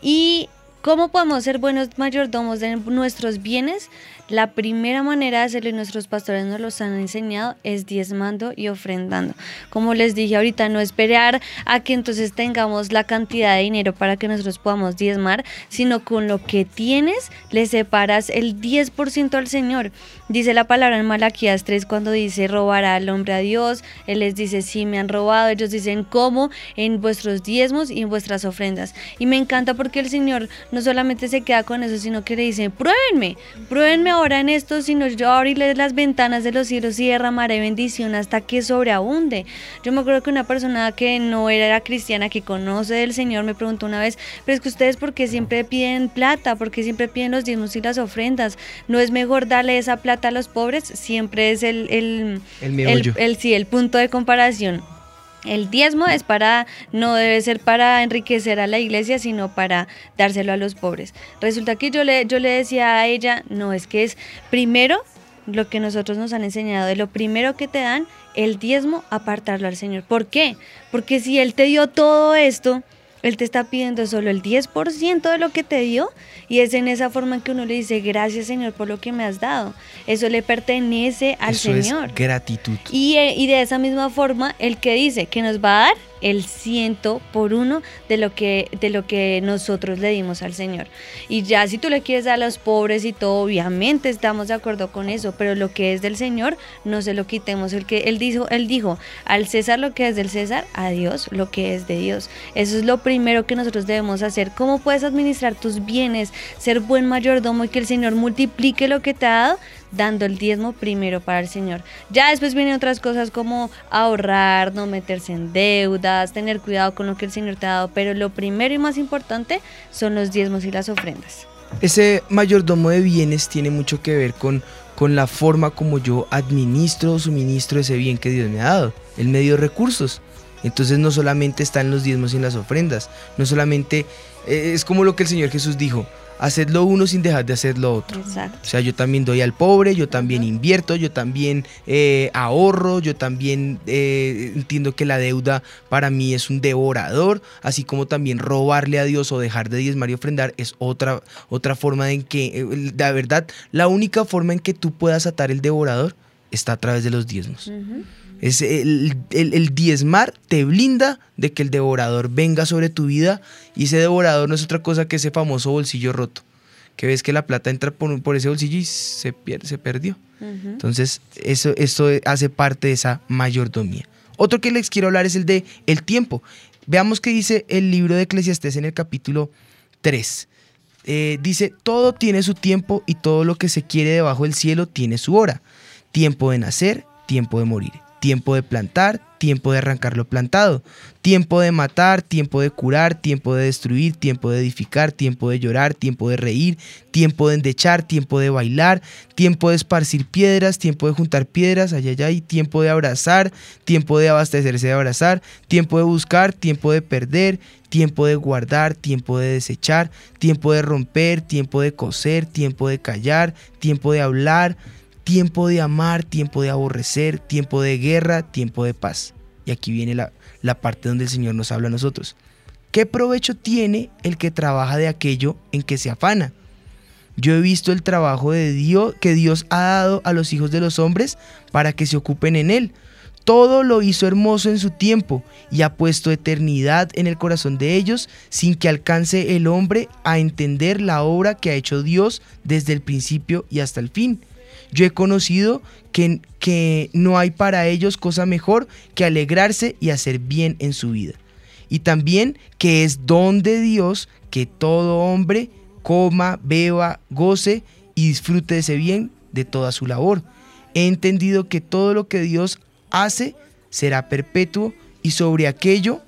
Speaker 6: ¿Y cómo podemos ser buenos mayordomos de nuestros bienes? La primera manera de hacerlo, y nuestros pastores nos los han enseñado, es diezmando y ofrendando. Como les dije ahorita, no esperar a que entonces tengamos la cantidad de dinero para que nosotros podamos diezmar, sino con lo que tienes le separas el 10% al Señor. Dice la palabra en Malaquías 3 cuando dice robará al hombre a Dios. Él les dice, sí, me han robado. Ellos dicen, ¿cómo? En vuestros diezmos y en vuestras ofrendas. Y me encanta porque el Señor no solamente se queda con eso, sino que le dice, pruébenme, pruébenme ahora en esto, sino yo abriré las ventanas de los cielos y derramaré bendición hasta que sobreabunde. Yo me acuerdo que una persona que no era cristiana, que conoce del Señor, me preguntó una vez, pero es que ustedes, ¿por qué siempre piden plata? ¿Por qué siempre piden los diezmos y las ofrendas? ¿No es mejor darle esa plata? a los pobres siempre es el, el, el, sí, el punto de comparación. El diezmo es para, no debe ser para enriquecer a la iglesia, sino para dárselo a los pobres. Resulta que yo le, yo le decía a ella, no, es que es primero lo que nosotros nos han enseñado, de lo primero que te dan, el diezmo, apartarlo al Señor. ¿Por qué? Porque si Él te dio todo esto, Él te está pidiendo solo el 10% de lo que te dio y es en esa forma que uno le dice, gracias Señor por lo que me has dado. Eso le pertenece al
Speaker 5: Eso
Speaker 6: Señor.
Speaker 5: Es gratitud.
Speaker 6: Y, eh, y de esa misma forma, el que dice que nos va a dar el ciento por uno de lo que de lo que nosotros le dimos al Señor. Y ya si tú le quieres a los pobres y todo, obviamente estamos de acuerdo con eso, pero lo que es del Señor no se lo quitemos. El que él dijo, él dijo, al César lo que es del César, a Dios lo que es de Dios. Eso es lo primero que nosotros debemos hacer. ¿Cómo puedes administrar tus bienes, ser buen mayordomo y que el Señor multiplique lo que te ha dado? Dando el diezmo primero para el Señor. Ya después vienen otras cosas como ahorrar, no meterse en deudas, tener cuidado con lo que el Señor te ha dado, pero lo primero y más importante son los diezmos y las ofrendas.
Speaker 5: Ese mayordomo de bienes tiene mucho que ver con, con la forma como yo administro o suministro ese bien que Dios me ha dado, el medio de recursos. Entonces no solamente están los diezmos y las ofrendas, no solamente eh, es como lo que el Señor Jesús dijo, hacedlo uno sin dejar de hacer lo otro.
Speaker 6: Exacto.
Speaker 5: O sea, yo también doy al pobre, yo también invierto, yo también eh, ahorro, yo también eh, entiendo que la deuda para mí es un devorador, así como también robarle a Dios o dejar de diezmar y ofrendar es otra, otra forma en que, eh, la verdad, la única forma en que tú puedas atar el devorador está a través de los diezmos. Es el, el, el, diezmar te blinda de que el devorador venga sobre tu vida y ese devorador no es otra cosa que ese famoso bolsillo roto, que ves que la plata entra por, por ese bolsillo y se, pierde, se perdió. Uh -huh. Entonces eso, eso hace parte de esa mayordomía. Otro que les quiero hablar es el de el tiempo. Veamos qué dice el libro de Eclesiastés en el capítulo 3. Eh, dice, todo tiene su tiempo y todo lo que se quiere debajo del cielo tiene su hora. Tiempo de nacer, tiempo de morir tiempo de plantar, tiempo de arrancar lo plantado, tiempo de matar, tiempo de curar, tiempo de destruir, tiempo de edificar, tiempo de llorar, tiempo de reír, tiempo de endechar, tiempo de bailar, tiempo de esparcir piedras, tiempo de juntar piedras, ay, ay, ay, tiempo de abrazar, tiempo de abastecerse de abrazar, tiempo de buscar, tiempo de perder, tiempo de guardar, tiempo de desechar, tiempo de romper, tiempo de coser, tiempo de callar, tiempo de hablar, tiempo de amar, tiempo de aborrecer, tiempo de guerra, tiempo de paz. Y aquí viene la, la, parte donde el Señor nos habla a nosotros. ¿Qué provecho tiene el que trabaja de aquello en que se afana? Yo he visto el trabajo de Dios que Dios ha dado a los hijos de los hombres para que se ocupen en él. Todo lo hizo hermoso en su tiempo y ha puesto eternidad en el corazón de ellos sin que alcance el hombre a entender la obra que ha hecho Dios desde el principio y hasta el fin. Yo he conocido que, que, no hay para ellos cosa mejor que alegrarse y hacer bien en su vida. Y también que es don de Dios que todo hombre coma, beba, goce y disfrute de ese bien de toda su labor. He entendido que todo lo que Dios hace será perpetuo y sobre aquello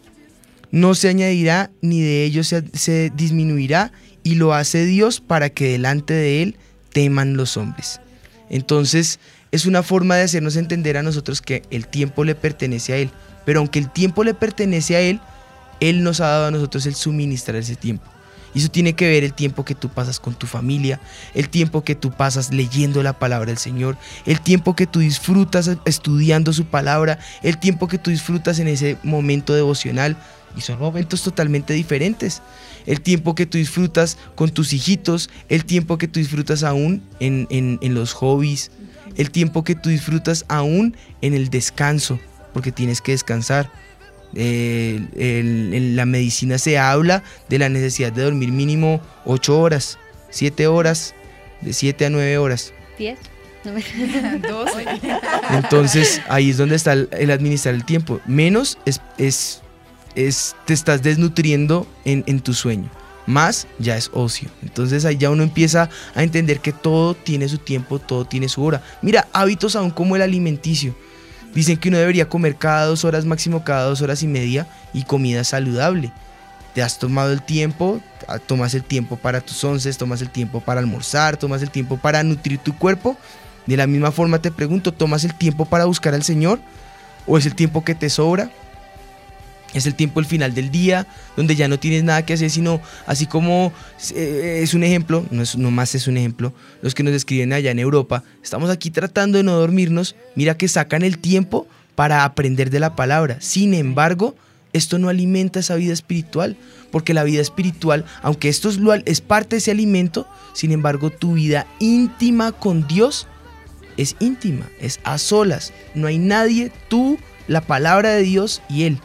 Speaker 5: no se añadirá ni de ello se, se disminuirá y lo hace Dios para que delante de él teman los hombres. Entonces es una forma de hacernos entender a nosotros que el tiempo le pertenece a Él. Pero aunque el tiempo le pertenece a Él, Él nos ha dado a nosotros el suministrar ese tiempo. Y eso tiene que ver el tiempo que tú pasas con tu familia, el tiempo que tú pasas leyendo la palabra del Señor, el tiempo que tú disfrutas estudiando su palabra, el tiempo que tú disfrutas en ese momento devocional. Y son momentos totalmente diferentes. El tiempo que tú disfrutas con tus hijitos, el tiempo que tú disfrutas aún en, en, en los hobbies, el tiempo que tú disfrutas aún en el descanso, porque tienes que descansar. Eh, el, en la medicina se habla de la necesidad de dormir mínimo 8 horas, 7 horas, de 7 a 9 horas.
Speaker 6: 10. <laughs>
Speaker 5: Entonces ahí es donde está el, el administrar el tiempo. Menos es, es, te estás desnutriendo en, en tu sueño. Más ya es ocio. Entonces ahí ya uno empieza a entender que todo tiene su tiempo, todo tiene su hora. Mira, hábitos aún como el alimenticio. Dicen que uno debería comer cada dos horas, máximo cada dos horas y media, y comida saludable. Te has tomado el tiempo, tomas el tiempo para tus once, tomas el tiempo para almorzar, tomas el tiempo para nutrir tu cuerpo. De la misma forma te pregunto, ¿tomas el tiempo para buscar al Señor? ¿O es el tiempo que te sobra? Es el tiempo el final del día, donde ya no tienes nada que hacer, sino así como eh, es un ejemplo, no, es, no más es un ejemplo, los que nos escriben allá en Europa, estamos aquí tratando de no dormirnos, mira que sacan el tiempo para aprender de la palabra. Sin embargo, esto no alimenta esa vida espiritual, porque la vida espiritual, aunque esto es, es parte de ese alimento, sin embargo tu vida íntima con Dios es íntima, es a solas. No hay nadie, tú, la palabra de Dios y Él.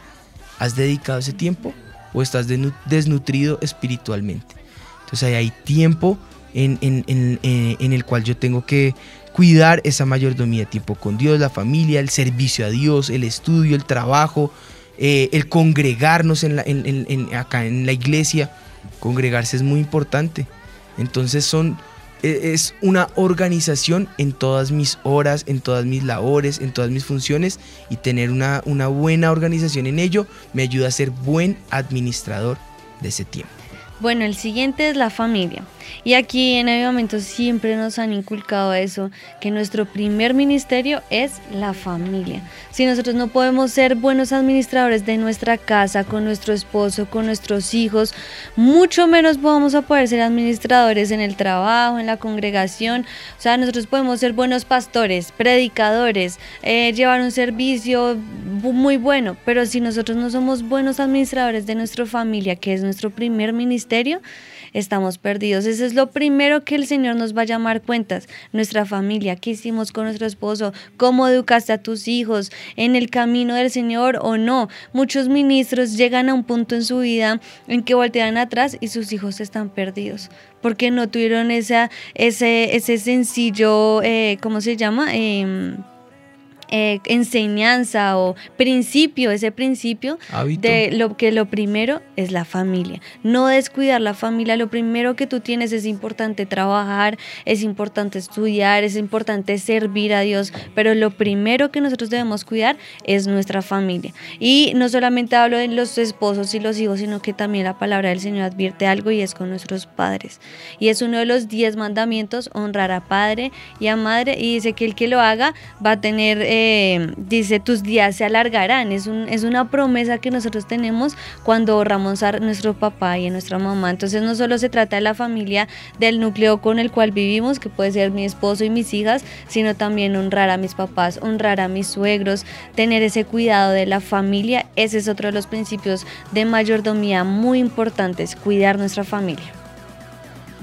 Speaker 5: ¿Has dedicado ese tiempo o estás desnutrido espiritualmente? Entonces hay tiempo en, en, el cual yo tengo que cuidar esa mayordomía tiempo con Dios, la familia, el servicio a Dios, el estudio, el trabajo, eh, el congregarnos acá en la iglesia. Congregarse es muy importante. Entonces son es una organización en todas mis horas, en todas mis labores, en todas mis funciones y tener una, una buena organización en ello me ayuda a ser buen administrador de ese tiempo.
Speaker 6: Bueno, el siguiente es la familia. Y aquí en Avivamiento siempre nos han inculcado eso, que nuestro primer ministerio es la familia. Si nosotros no podemos ser buenos administradores de nuestra casa, con nuestro esposo, con nuestros hijos, mucho menos vamos a poder ser administradores en el trabajo, en la congregación. O sea, nosotros podemos ser buenos pastores, predicadores, eh, llevar un servicio muy bueno, pero si nosotros no somos buenos administradores de nuestra familia, que es nuestro primer ministerio, estamos perdidos. Eso es lo primero que el Señor nos va a llamar cuentas. Nuestra familia, qué hicimos con nuestro esposo, cómo educaste a tus hijos, en el camino del Señor o no. Muchos ministros llegan a un punto en su vida en que voltean atrás y sus hijos están perdidos porque no tuvieron ese, ese sencillo, eh, ¿cómo se llama? Eh, eh, enseñanza o principio, ese principio de lo que lo primero es la familia. No descuidar la familia, lo primero que tú tienes es importante trabajar, es importante estudiar, es importante servir a Dios, pero lo primero que nosotros debemos cuidar es nuestra familia. Y no solamente hablo de los esposos y los hijos, sino que también la palabra del Señor advierte algo y es con nuestros padres. Y es uno de los diez mandamientos, honrar a padre y a madre, y dice que el que lo haga va a tener... Eh, dice, tus días se alargarán. Es, un, es una promesa que nosotros tenemos cuando honramos a nuestro papá y a nuestra mamá. Entonces no solo se trata de la familia, del núcleo con el cual vivimos, que puede ser mi esposo y mis hijas, sino también honrar a mis papás, honrar a mis suegros, tener ese cuidado de la familia. Ese es otro de los principios de mayordomía muy importantes, cuidar nuestra familia.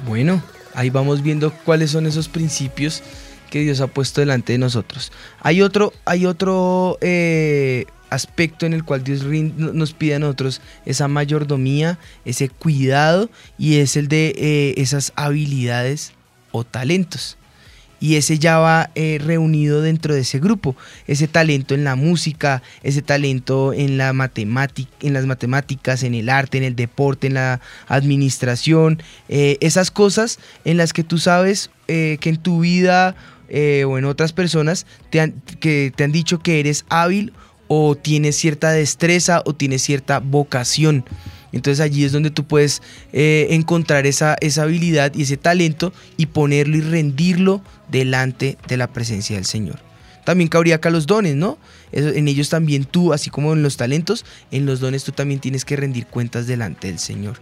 Speaker 5: Bueno, ahí vamos viendo cuáles son esos principios que Dios ha puesto delante de nosotros. Hay otro, hay otro eh, aspecto en el cual Dios nos pide a nosotros esa mayordomía, ese cuidado, y es el de eh, esas habilidades o talentos. Y ese ya va eh, reunido dentro de ese grupo. Ese talento en la música, ese talento en, la en las matemáticas, en el arte, en el deporte, en la administración. esas cosas en las que tú sabes que en tu vida eh, o en otras personas que te han dicho que eres hábil o tienes cierta destreza o tienes cierta vocación. Entonces allí es donde tú puedes eh, encontrar esa, esa habilidad y ese talento y ponerlo y rendirlo delante de la presencia del Señor. También cabría acá los dones, ¿no? En ellos también tú, así como en los talentos, en los dones tú también tienes que rendir cuentas delante del Señor.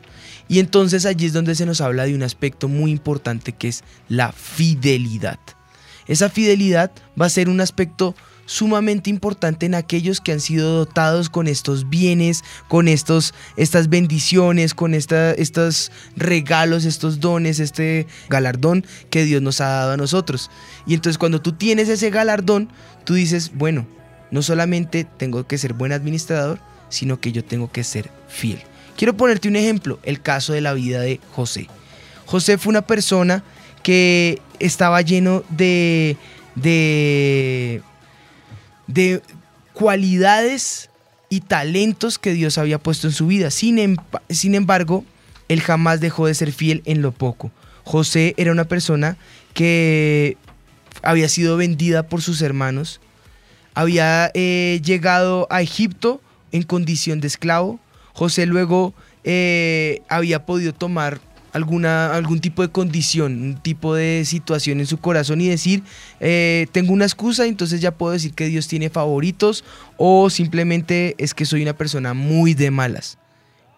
Speaker 5: Y entonces allí es donde se nos habla de un aspecto muy importante que es la fidelidad. Esa fidelidad va a ser un aspecto sumamente importante en aquellos que han sido dotados con estos bienes, con estos, estas bendiciones, con estos regalos, estos dones, este galardón que Dios nos ha dado a nosotros. Y entonces cuando tú tienes ese galardón, tú dices, bueno, no solamente tengo que ser buen administrador, sino que yo tengo que ser fiel. Quiero ponerte un ejemplo, el caso de la vida de José. José fue una persona que estaba lleno de, de, de cualidades y talentos que Dios había puesto en su vida. Sin, sin embargo, él jamás dejó de ser fiel en lo poco. José era una persona que había sido vendida por sus hermanos, había eh, llegado a Egipto en condición de esclavo. José luego eh, había podido tomar alguna, algún tipo de condición, un tipo de situación en su corazón y decir, eh, tengo una excusa, entonces ya puedo decir que Dios tiene favoritos o simplemente es que soy una persona muy de malas.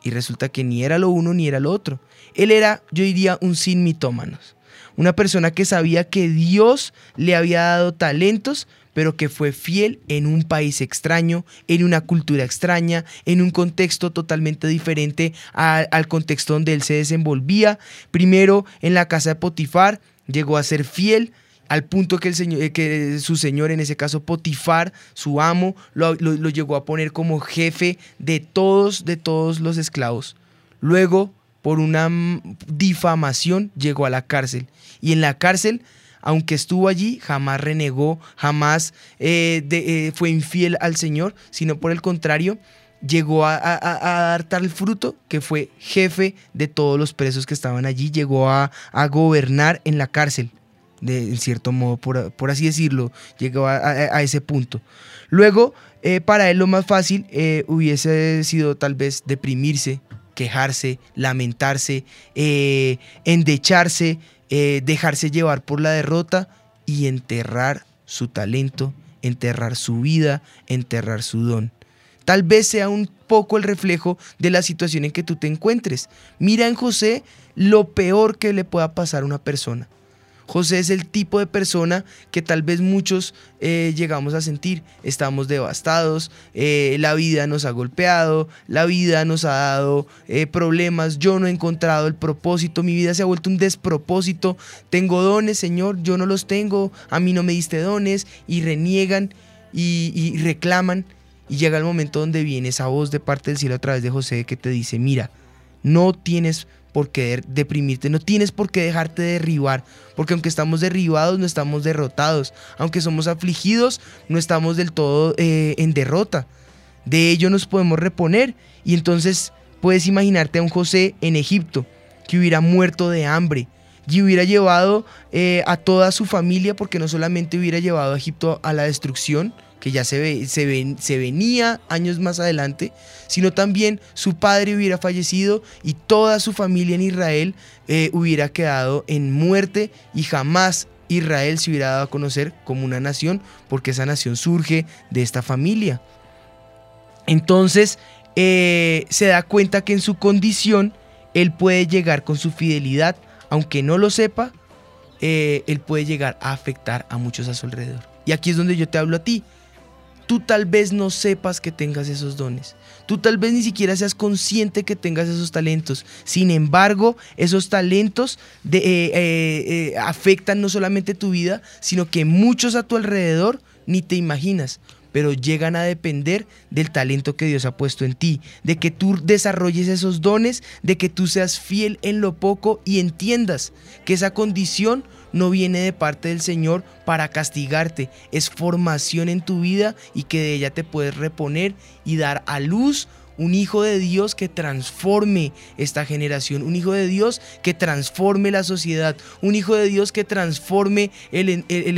Speaker 5: Y resulta que ni era lo uno ni era lo otro. Él era, yo diría, un sin mitómanos. Una persona que sabía que Dios le había dado talentos, pero que fue fiel en un país extraño, en una cultura extraña, en un contexto totalmente diferente al contexto donde él se desenvolvía. Primero en la casa de Potifar, llegó a ser fiel al punto que, eh, su señor, en ese caso Potifar, su amo, lo, lo llegó a poner como jefe de todos, de todos los esclavos. Luego, por una difamación, llegó a la cárcel. Y en la cárcel aunque estuvo allí, jamás renegó, jamás eh, eh, fue infiel al Señor, sino por el contrario, llegó a, dar tal fruto que fue jefe de todos los presos que estaban allí, llegó a, gobernar en la cárcel, de, en cierto modo, por, así decirlo, llegó a, ese punto. Luego, eh, para él lo más fácil hubiese sido tal vez deprimirse, quejarse, lamentarse, endecharse, eh, dejarse llevar por la derrota y enterrar su talento, enterrar su vida, enterrar su don. Tal vez sea un poco el reflejo de la situación en que tú te encuentres. Mira en José lo peor que le pueda pasar a una persona. José es el tipo de persona que tal vez muchos eh, llegamos a sentir. Estamos devastados, eh, la vida nos ha golpeado, la vida nos ha dado eh, problemas, yo no he encontrado el propósito, mi vida se ha vuelto un despropósito, tengo dones, Señor, yo no los tengo, a mí no me diste dones. Y reniegan y, y reclaman. Y llega el momento donde viene esa voz de parte del cielo a través de José que te dice, mira, no tienes por qué deprimirte, no tienes por qué dejarte derribar, porque aunque estamos derribados, no estamos derrotados, aunque somos afligidos, no estamos del todo eh, en derrota. De ello nos podemos reponer y entonces puedes imaginarte a un José en Egipto que hubiera muerto de hambre y hubiera llevado eh, a toda su familia, porque no solamente hubiera llevado a Egipto a la destrucción, que ya se, ve, se, se venía años más adelante, sino también su padre hubiera fallecido y toda su familia en Israel eh, hubiera quedado en muerte y jamás Israel se hubiera dado a conocer como una nación, porque esa nación surge de esta familia. Entonces eh, se da cuenta que en su condición él puede llegar con su fidelidad, aunque no lo sepa, eh, él puede llegar a afectar a muchos a su alrededor. Y aquí es donde yo te hablo a ti. Tú tal vez no sepas que tengas esos dones. Tú tal vez ni siquiera seas consciente que tengas esos talentos. Sin embargo, esos talentos eh, eh, eh, afectan no solamente tu vida, sino que muchos a tu alrededor ni te imaginas pero llegan a depender del talento que Dios ha puesto en ti, de que tú desarrolles esos dones, de que tú seas fiel en lo poco y entiendas que esa condición no viene de parte del Señor para castigarte, es formación en tu vida y que de ella te puedes reponer y dar a luz un hijo de Dios que transforme esta generación, un hijo de Dios que transforme la sociedad, un hijo de Dios que transforme el,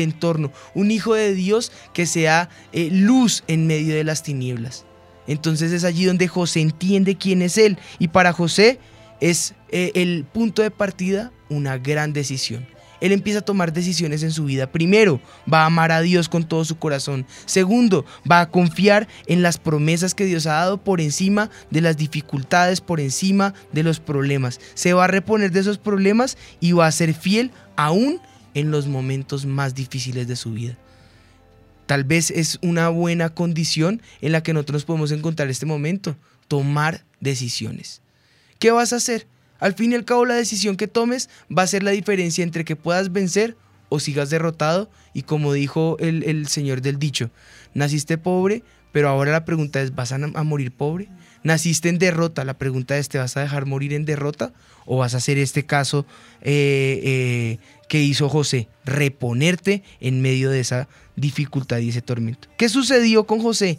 Speaker 5: entorno, un hijo de Dios que sea eh, luz en medio de las tinieblas. Entonces es allí donde José entiende quién es Él. Y para José es eh, el punto de partida una gran decisión él empieza a tomar decisiones en su vida. Primero, va a amar a Dios con todo su corazón. Segundo, va a confiar en las promesas que Dios ha dado por encima de las dificultades, por encima de los problemas. Se va a reponer de esos problemas y va a ser fiel aún en los momentos más difíciles de su vida. Tal vez es una buena condición en la que nosotros podemos encontrar este momento, tomar decisiones. ¿Qué vas a hacer? Al fin y al cabo la decisión que tomes va a ser la diferencia entre que puedas vencer o sigas derrotado y como dijo el, señor del dicho, naciste pobre, pero ahora la pregunta es, ¿vas a, morir pobre? ¿Naciste en derrota? La pregunta es, ¿te vas a dejar morir en derrota? ¿O vas a hacer este caso eh, eh, que hizo José? Reponerte en medio de esa dificultad y ese tormento. ¿Qué sucedió con José?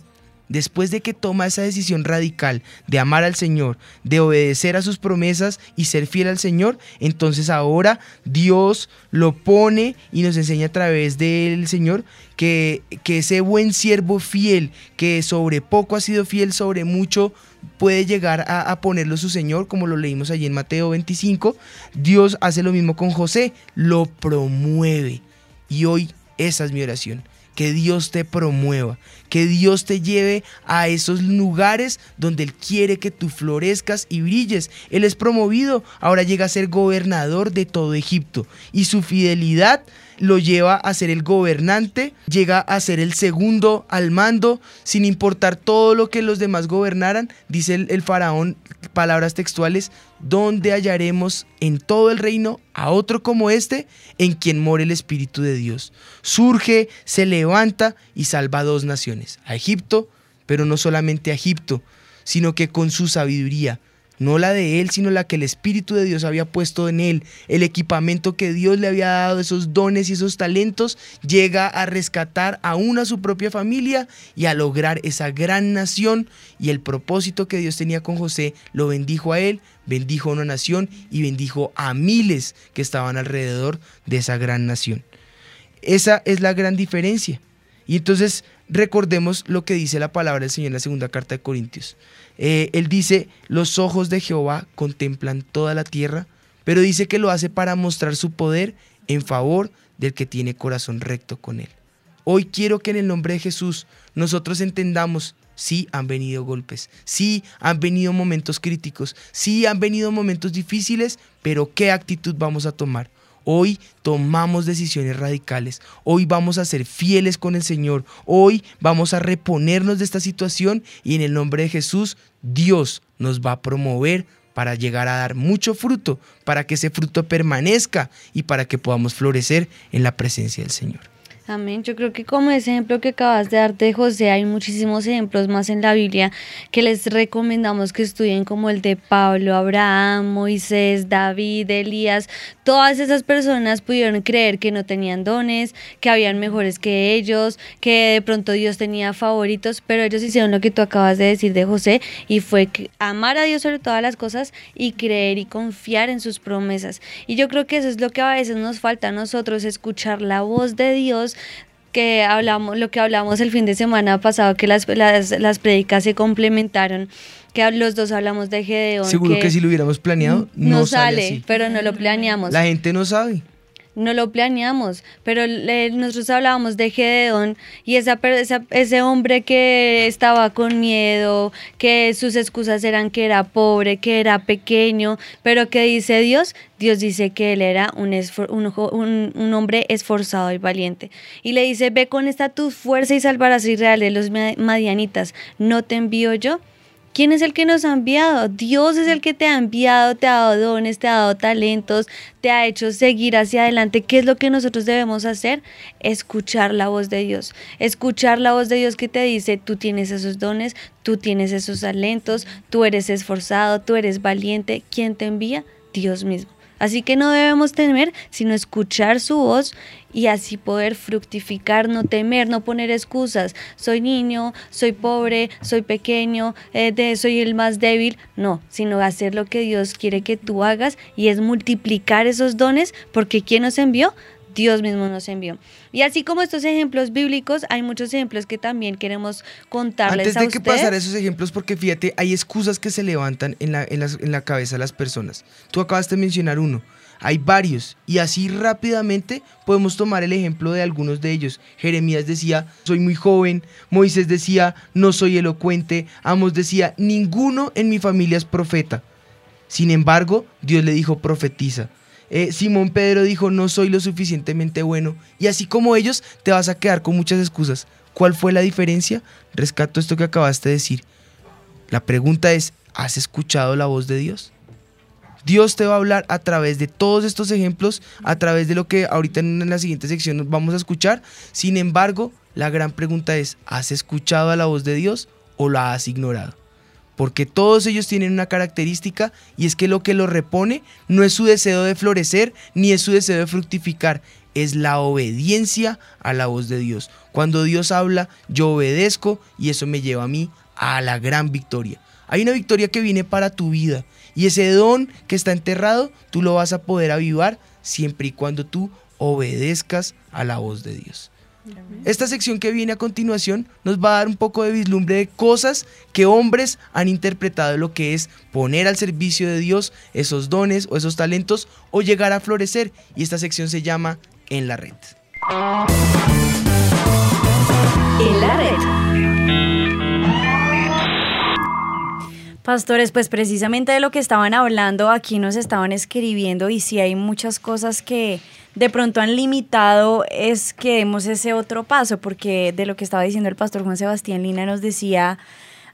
Speaker 5: Después de que toma esa decisión radical de amar al Señor, de obedecer a sus promesas y ser fiel al Señor, entonces ahora Dios lo pone y nos enseña a través del Señor que, que ese buen siervo fiel, que sobre poco ha sido fiel, sobre mucho puede llegar a, a, ponerlo su Señor, como lo leímos allí en Mateo 25. Dios hace lo mismo con José, lo promueve. Y hoy esa es mi oración que Dios te promueva, que Dios te lleve a esos lugares donde Él quiere que tú florezcas y brilles. Él es promovido, ahora llega a ser gobernador de todo Egipto y su fidelidad lo lleva a ser el gobernante, llega a ser el segundo al mando, sin importar todo lo que los demás gobernaran, dice el, el faraón, palabras textuales, donde hallaremos en todo el reino a otro como este, en quien more el Espíritu de Dios. Surge, se levanta y salva a dos naciones, a Egipto, pero no solamente a Egipto, sino que con su sabiduría, no la de él, sino la que el Espíritu de Dios había puesto en él, el equipamiento que Dios le había dado, esos dones y esos talentos, llega a rescatar aún a su propia familia y a lograr esa gran nación y el propósito que Dios tenía con José, lo bendijo a él, bendijo a una nación y bendijo a miles que estaban alrededor de esa gran nación. Esa es la gran diferencia. Y entonces recordemos lo que dice la palabra del Señor en la segunda carta de Corintios. Eh, él dice, los ojos de Jehová contemplan toda la tierra, pero dice que lo hace para mostrar su poder en favor del que tiene corazón recto con él. Hoy quiero que en el nombre de Jesús nosotros entendamos, sí han venido golpes, sí han venido momentos críticos, sí han venido momentos difíciles, pero ¿qué actitud vamos a tomar? Hoy tomamos decisiones radicales. Hoy vamos a ser fieles con el Señor. Hoy vamos a reponernos de esta situación y en el nombre de Jesús, Dios nos va a promover para llegar a dar mucho fruto, para que ese fruto permanezca y para que podamos florecer en la presencia del Señor.
Speaker 6: Amén. Yo creo que como ese ejemplo que acabas de darte, José, hay muchísimos ejemplos más en la Biblia que les recomendamos que estudien, como el de Pablo, Abraham, Moisés, David, Elías. Todas esas personas pudieron creer que no tenían dones, que habían mejores que ellos, que de pronto Dios tenía favoritos, pero ellos hicieron lo que tú acabas de decir de José y fue amar a Dios sobre todas las cosas y creer y confiar en sus promesas. Y yo creo que eso es lo que a veces nos falta a nosotros, escuchar la voz de Dios que hablamos, lo que hablamos el fin de semana pasado, que las, las, las predicas se complementaron que los dos hablamos de Gedeón.
Speaker 5: Seguro que, si lo hubiéramos planeado, no,
Speaker 6: no sale,
Speaker 5: sale así.
Speaker 6: pero no lo planeamos.
Speaker 5: La gente no sabe.
Speaker 6: No lo planeamos, pero nosotros hablábamos de Gedeón y ese hombre que estaba con miedo, que sus excusas eran que era pobre, que era pequeño, pero que dice Dios, Dios dice que él era un, un, hombre esforzado y valiente. Y le dice, ve con esta tu fuerza y salvarás a Israel de los madianitas. ¿No te envío yo? ¿Quién es el que nos ha enviado? Dios es el que te ha enviado, te ha dado dones, te ha dado talentos, te ha hecho seguir hacia adelante. ¿Qué es lo que nosotros debemos hacer? Escuchar la voz de Dios. Escuchar la voz de Dios que te dice, tú tienes esos dones, tú tienes esos talentos, tú eres esforzado, tú eres valiente. ¿Quién te envía? Dios mismo. Así que no debemos temer, sino escuchar su voz y así poder fructificar, no temer, no poner excusas. Soy niño, soy pobre, soy pequeño, eh, de, soy el más débil. No, sino hacer lo que Dios quiere que tú hagas y es multiplicar esos dones porque ¿quién nos envió? Dios mismo nos envió. Y así como estos ejemplos bíblicos, hay muchos ejemplos que también queremos contarles
Speaker 5: Antes de que pasar esos ejemplos, porque fíjate, hay excusas que se levantan en la, en, las, en la cabeza de las personas. Tú acabas de mencionar uno. Hay varios y así rápidamente podemos tomar el ejemplo de algunos de ellos. Jeremías decía, soy muy joven, Moisés decía, no soy elocuente, Amos decía, ninguno en mi familia es profeta. Sin embargo, Dios le dijo, profetiza. Eh, Simón Pedro dijo, no soy lo suficientemente bueno. Y así como ellos, te vas a quedar con muchas excusas. ¿Cuál fue la diferencia? Rescato esto que acabaste de decir. La pregunta es, ¿has escuchado la voz de Dios? Dios te va a hablar a través de todos estos ejemplos, a través de lo que ahorita en la siguiente sección vamos a escuchar. Sin embargo, la gran pregunta es, ¿has escuchado a la voz de Dios o la has ignorado? Porque todos ellos tienen una característica y es que lo que los repone no es su deseo de florecer ni es su deseo de fructificar, es la obediencia a la voz de Dios. Cuando Dios habla, yo obedezco y eso me lleva a mí a la gran victoria. Hay una victoria que viene para tu vida y ese don que está enterrado, tú lo vas a poder avivar siempre y cuando tú obedezcas a la voz de Dios. Esta sección que viene a continuación nos va a dar un poco de vislumbre de cosas que hombres han interpretado lo que es poner al servicio de Dios esos dones o esos talentos o llegar a florecer. Y esta sección se llama En la red.
Speaker 7: En la red. Pastores, pues precisamente de lo que estaban hablando, aquí nos estaban escribiendo y si hay muchas cosas que de pronto han limitado es que demos ese otro paso, porque de lo que estaba diciendo el pastor Juan Sebastián Lina nos decía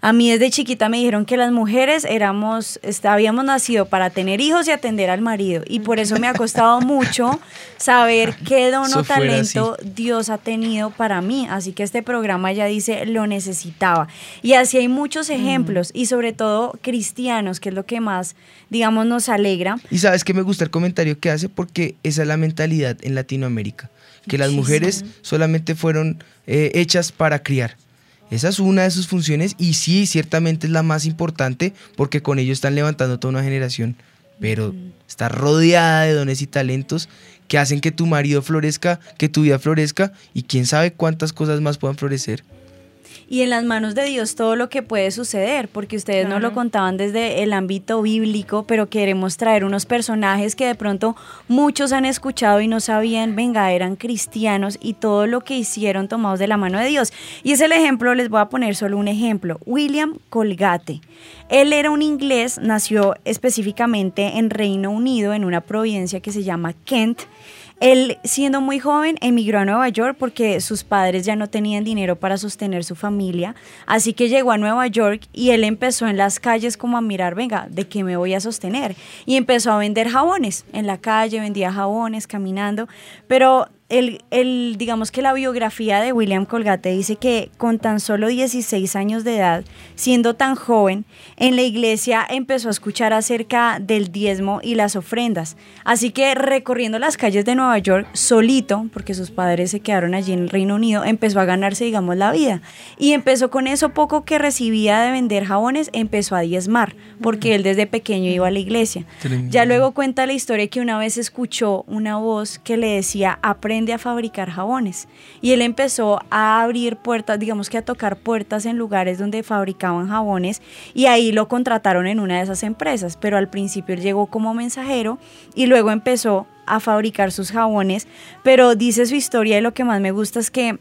Speaker 7: a mí desde chiquita me dijeron que las mujeres éramos, habíamos nacido para tener hijos y atender al marido. Y por eso me ha costado <laughs> mucho saber qué don o talento Dios ha tenido para mí. Así que este programa ya dice lo necesitaba. Y así hay muchos mm. ejemplos y sobre todo cristianos, que es lo que más, digamos, nos alegra.
Speaker 5: Y sabes que me gusta el comentario que hace porque esa es la mentalidad en Latinoamérica, que las mujeres solamente fueron eh, hechas para criar esa es una de sus funciones y sí, ciertamente es la más importante porque con ello están levantando toda una generación. Pero está rodeada de dones y talentos que hacen que tu marido florezca, que tu vida florezca y quién sabe cuántas cosas más puedan florecer
Speaker 7: y en las manos de Dios todo lo que puede suceder, porque ustedes no lo contaban desde el ámbito bíblico, pero queremos traer unos personajes que de pronto muchos han escuchado y no sabían, venga, eran cristianos y todo lo que hicieron tomados de la mano de Dios. Y es el ejemplo, les voy a poner solo un ejemplo, William Colgate. Él era un inglés, nació específicamente en Reino Unido, en una provincia que se llama Kent. Él, siendo muy joven, emigró a Nueva York porque sus padres ya no tenían dinero para sostener su familia. Así que llegó a Nueva York y él empezó en las calles como a mirar, venga, ¿de qué me voy a sostener? Y empezó a vender jabones. En la calle vendía jabones caminando. Pero el, digamos que la biografía de William Colgate dice que con tan solo 16 años de edad, siendo tan joven, en la iglesia empezó a escuchar acerca del diezmo y las ofrendas. Así que recorriendo las calles de Nueva York solito, porque sus padres se quedaron allí en el Reino Unido, empezó a ganarse, digamos, la vida. Y empezó con eso poco que recibía de vender jabones, empezó a diezmar, porque él desde pequeño iba a la iglesia. Ya luego cuenta la historia que una vez escuchó una voz que le decía, aprende a fabricar jabones. Y él empezó a abrir puertas, digamos que a tocar puertas en lugares donde fabricaban jabones y ahí lo contrataron en una de esas empresas. Pero al principio él llegó como mensajero y luego empezó a fabricar sus jabones. Pero dice su historia y lo que más me gusta es que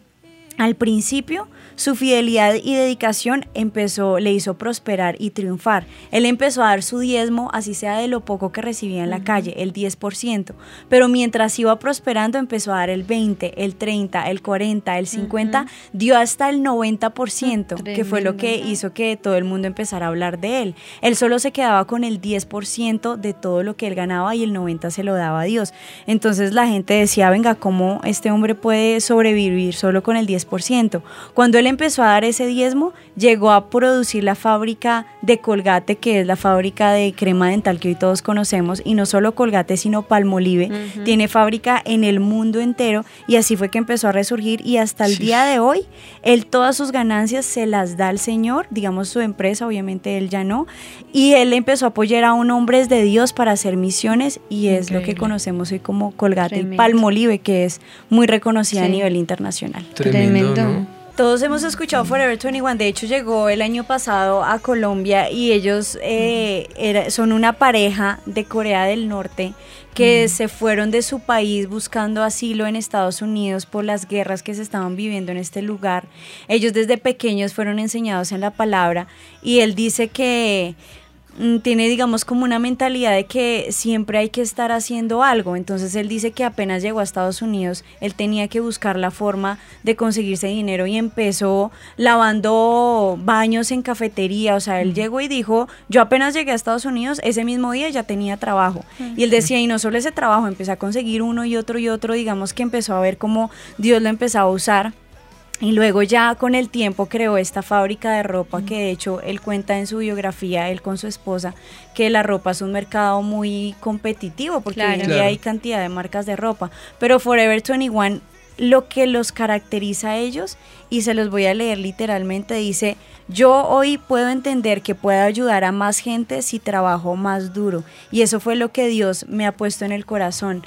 Speaker 7: al principio su fidelidad y dedicación empezó, le hizo prosperar y triunfar. Él empezó a dar su diezmo, así sea de lo poco que recibía en la calle, el 10%. Pero mientras iba prosperando, empezó a dar el 20, el 30, el 40, el 50, dio hasta el 90%, que fue lo que hizo que todo el mundo empezara a hablar de él. Él solo se quedaba con el 10% de todo lo que él ganaba y el 90% se lo daba a Dios. Entonces la gente decía, venga, ¿cómo este hombre puede sobrevivir solo con el 10%? Cuando él empezó a dar ese diezmo, llegó a producir la fábrica de Colgate, que es la fábrica de crema dental que hoy todos conocemos, y no solo Colgate, sino Palmolive. Tiene fábrica en el mundo entero y así fue que empezó a resurgir y hasta el día de hoy, él todas sus ganancias se las da al Señor, digamos su empresa, obviamente él ya no, y él empezó a apoyar a un hombre de Dios para hacer misiones y es lo que conocemos hoy como Colgate y Palmolive, que es muy reconocida a nivel internacional.
Speaker 5: Tremendo.
Speaker 7: Todos hemos escuchado Forever 21, de hecho llegó el año pasado a Colombia y ellos eh, son una pareja de Corea del Norte que se fueron de su país buscando asilo en Estados Unidos por las guerras que se estaban viviendo en este lugar. Ellos desde pequeños fueron enseñados en la palabra y él dice que tiene, digamos, como una mentalidad de que siempre hay que estar haciendo algo. Entonces él dice que apenas llegó a Estados Unidos, él tenía que buscar la forma de conseguirse dinero y empezó lavando baños en cafetería. O sea, él llegó y dijo, yo apenas llegué a Estados Unidos, ese mismo día ya tenía trabajo. Y él decía, y no solo ese trabajo, empecé a conseguir uno y otro y otro, digamos que empezó a ver cómo Dios lo empezaba a usar Y luego ya con el tiempo creó esta fábrica de ropa que de hecho él cuenta en su biografía, él con su esposa, que la ropa es un mercado muy competitivo porque hoy en día hay cantidad de marcas de ropa. Pero Forever 21 lo que los caracteriza a ellos y se los voy a leer literalmente dice yo hoy puedo entender que puedo ayudar a más gente si trabajo más duro y eso fue lo que Dios me ha puesto en el corazón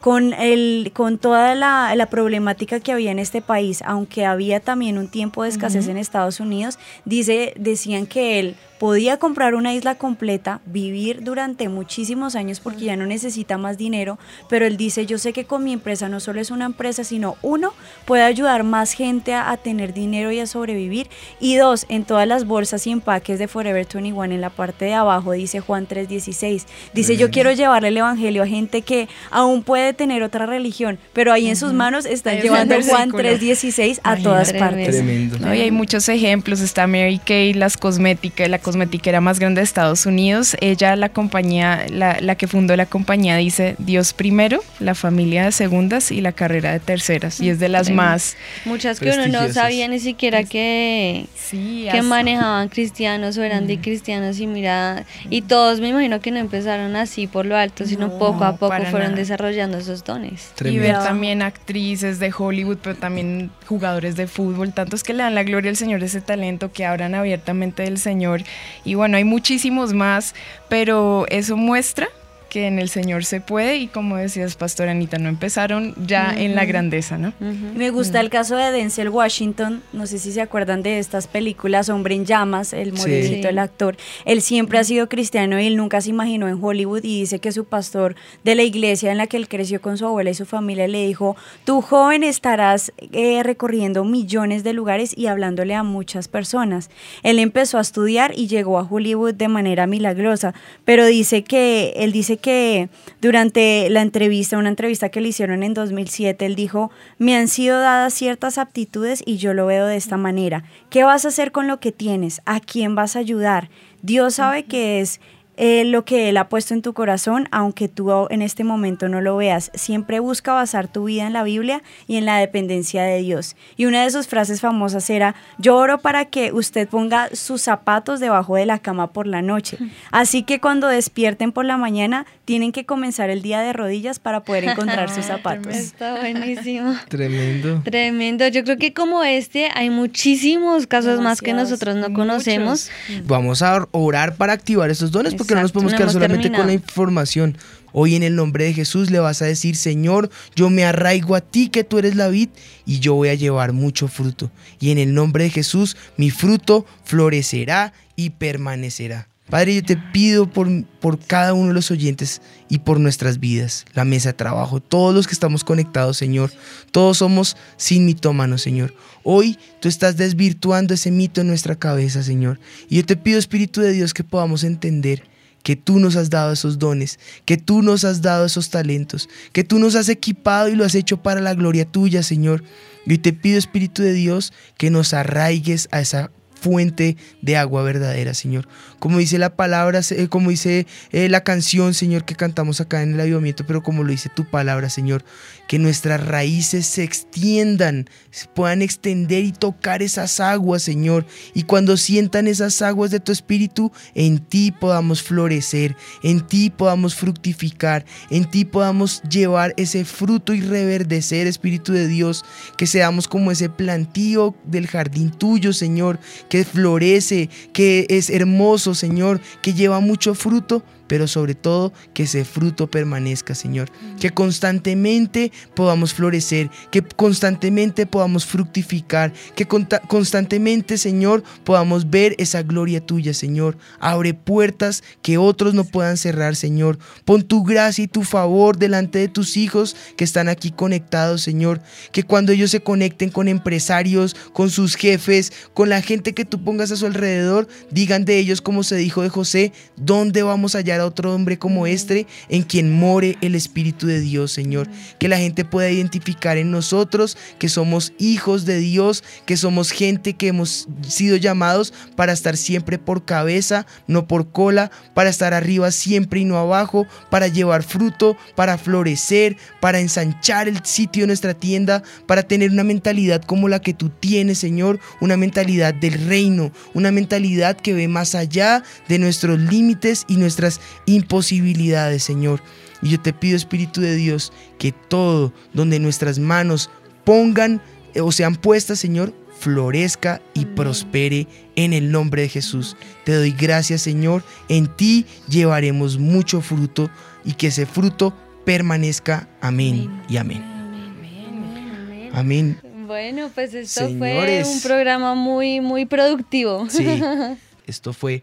Speaker 7: con, el, con toda la, problemática que había en este país, aunque había también un tiempo de escasez en Estados Unidos, dice, decían que él podía comprar una isla completa, vivir durante muchísimos años porque ya no necesita más dinero, pero él dice, yo sé que con mi empresa no solo es una empresa, sino uno, puede ayudar más gente a, tener dinero y a sobrevivir, y dos, en todas las bolsas y empaques de Forever 21 en la parte de abajo dice Juan 3:16, dice, yo quiero llevarle el Evangelio a gente que aún puede tener otra religión, pero ahí en sus manos están llevando Juan 3:16 a todas partes.
Speaker 2: Tremendo. y hay muchos ejemplos, está Mary Kay, las cosméticas, la cosmetiquera más grande de Estados Unidos. Ella, la compañía, la, la, que fundó la compañía, dice Dios primero, la familia de segundas y la carrera de terceras. Y es de las más.
Speaker 6: Muchas que uno no sabía ni siquiera que, que manejaban cristianos o eran de mm. cristianos y mira, y todos me imagino que no empezaron así por lo alto, sino poco a poco fueron desarrollando esos dones.
Speaker 2: Y ver también actrices de Hollywood, pero también jugadores de fútbol, tantos que le dan la gloria al Señor ese talento, que hablan abiertamente del Señor y bueno, hay muchísimos más, pero eso muestra que en el Señor se puede y como decías, Pastor Anita, no empezaron ya en la grandeza, ¿no?
Speaker 7: Me gusta el caso de Denzel Washington, no sé si se acuerdan de estas películas, Hombre en Llamas, el morenito, el actor, él siempre ha sido cristiano y él nunca se imaginó en Hollywood y dice que su pastor de la iglesia en la que él creció con su abuela y su familia le dijo, tú joven estarás eh, recorriendo millones de lugares y hablándole a muchas personas. Él empezó a estudiar y llegó a Hollywood de manera milagrosa, pero dice que, él dice que durante la entrevista, una entrevista que le hicieron en 2007, él dijo, me han sido dadas ciertas aptitudes y yo lo veo de esta manera. ¿Qué vas a hacer con lo que tienes? ¿A quién vas a ayudar? Dios sabe que es eh, lo que Él ha puesto en tu corazón, aunque tú en este momento no lo veas. Siempre busca basar tu vida en la Biblia y en la dependencia de Dios. Y una de sus frases famosas era, yo oro para que usted ponga sus zapatos debajo de la cama por la noche. <laughs> Así que cuando despierten por la mañana, tienen que comenzar el día de rodillas para poder encontrar <laughs> sus zapatos.
Speaker 6: Está buenísimo. <laughs>
Speaker 5: Tremendo.
Speaker 6: Tremendo. Yo creo que como este hay muchísimos casos más que nosotros no conocemos.
Speaker 5: Vamos a orar para activar esos dones porque que no nos podemos quedar solamente con la información. Hoy en el nombre de Jesús le vas a decir, Señor, yo me arraigo a ti que tú eres la vid y yo voy a llevar mucho fruto. Y en el nombre de Jesús mi fruto florecerá y permanecerá. Padre, yo te pido por, por cada uno de los oyentes y por nuestras vidas, la mesa de trabajo, todos los que estamos conectados, Señor, todos somos sin mitómanos, Señor. Hoy tú estás desvirtuando ese mito en nuestra cabeza, Señor. Y yo te pido, Espíritu de Dios, que podamos entender que tú nos has dado esos dones, que tú nos has dado esos talentos, que tú nos has equipado y lo has hecho para la gloria tuya, Señor. Y te pido, Espíritu de Dios, que nos arraigues a esa fuente de agua verdadera, Señor. Como dice la palabra, eh, como dice eh, la canción, Señor, que cantamos acá en el avivamiento, pero como lo dice tu palabra, Señor, que nuestras raíces se extiendan, se puedan extender y tocar esas aguas, Señor. Y cuando sientan esas aguas de tu espíritu, en ti podamos florecer, en ti podamos fructificar, en ti podamos llevar ese fruto y reverdecer, Espíritu de Dios, que seamos como ese plantío del jardín tuyo, Señor, que florece, que es hermoso, Señor, que lleva mucho fruto, pero sobre todo que ese fruto permanezca, Señor. Que constantemente podamos florecer, que constantemente podamos fructificar, que constantemente, Señor, podamos ver esa gloria tuya, Señor. Abre puertas que otros no puedan cerrar, Señor. Pon tu gracia y tu favor delante de tus hijos que están aquí conectados, Señor. Que cuando ellos se conecten con empresarios, con sus jefes, con la gente que tú pongas a su alrededor, digan de ellos como se dijo de José, ¿dónde vamos a hallar a otro hombre como este en quien more el Espíritu de Dios, Señor. Que la gente pueda identificar en nosotros que somos hijos de Dios, que somos gente que hemos sido llamados para estar siempre por cabeza, no por cola, para estar arriba siempre y no abajo, para llevar fruto, para florecer, para ensanchar el sitio de nuestra tienda, para tener una mentalidad como la que tú tienes, Señor, una mentalidad del reino, una mentalidad que ve más allá de nuestros límites y nuestras imposibilidades, Señor. Y yo te pido, Espíritu de Dios, que todo donde nuestras manos pongan eh, o sean puestas, Señor, florezca y prospere en el nombre de Jesús. Te doy gracias, Señor. En ti llevaremos mucho fruto y que ese fruto permanezca. Amén, y amén. Amén.
Speaker 6: Bueno, pues esto fue un programa muy, muy productivo.
Speaker 5: Sí, <laughs> esto fue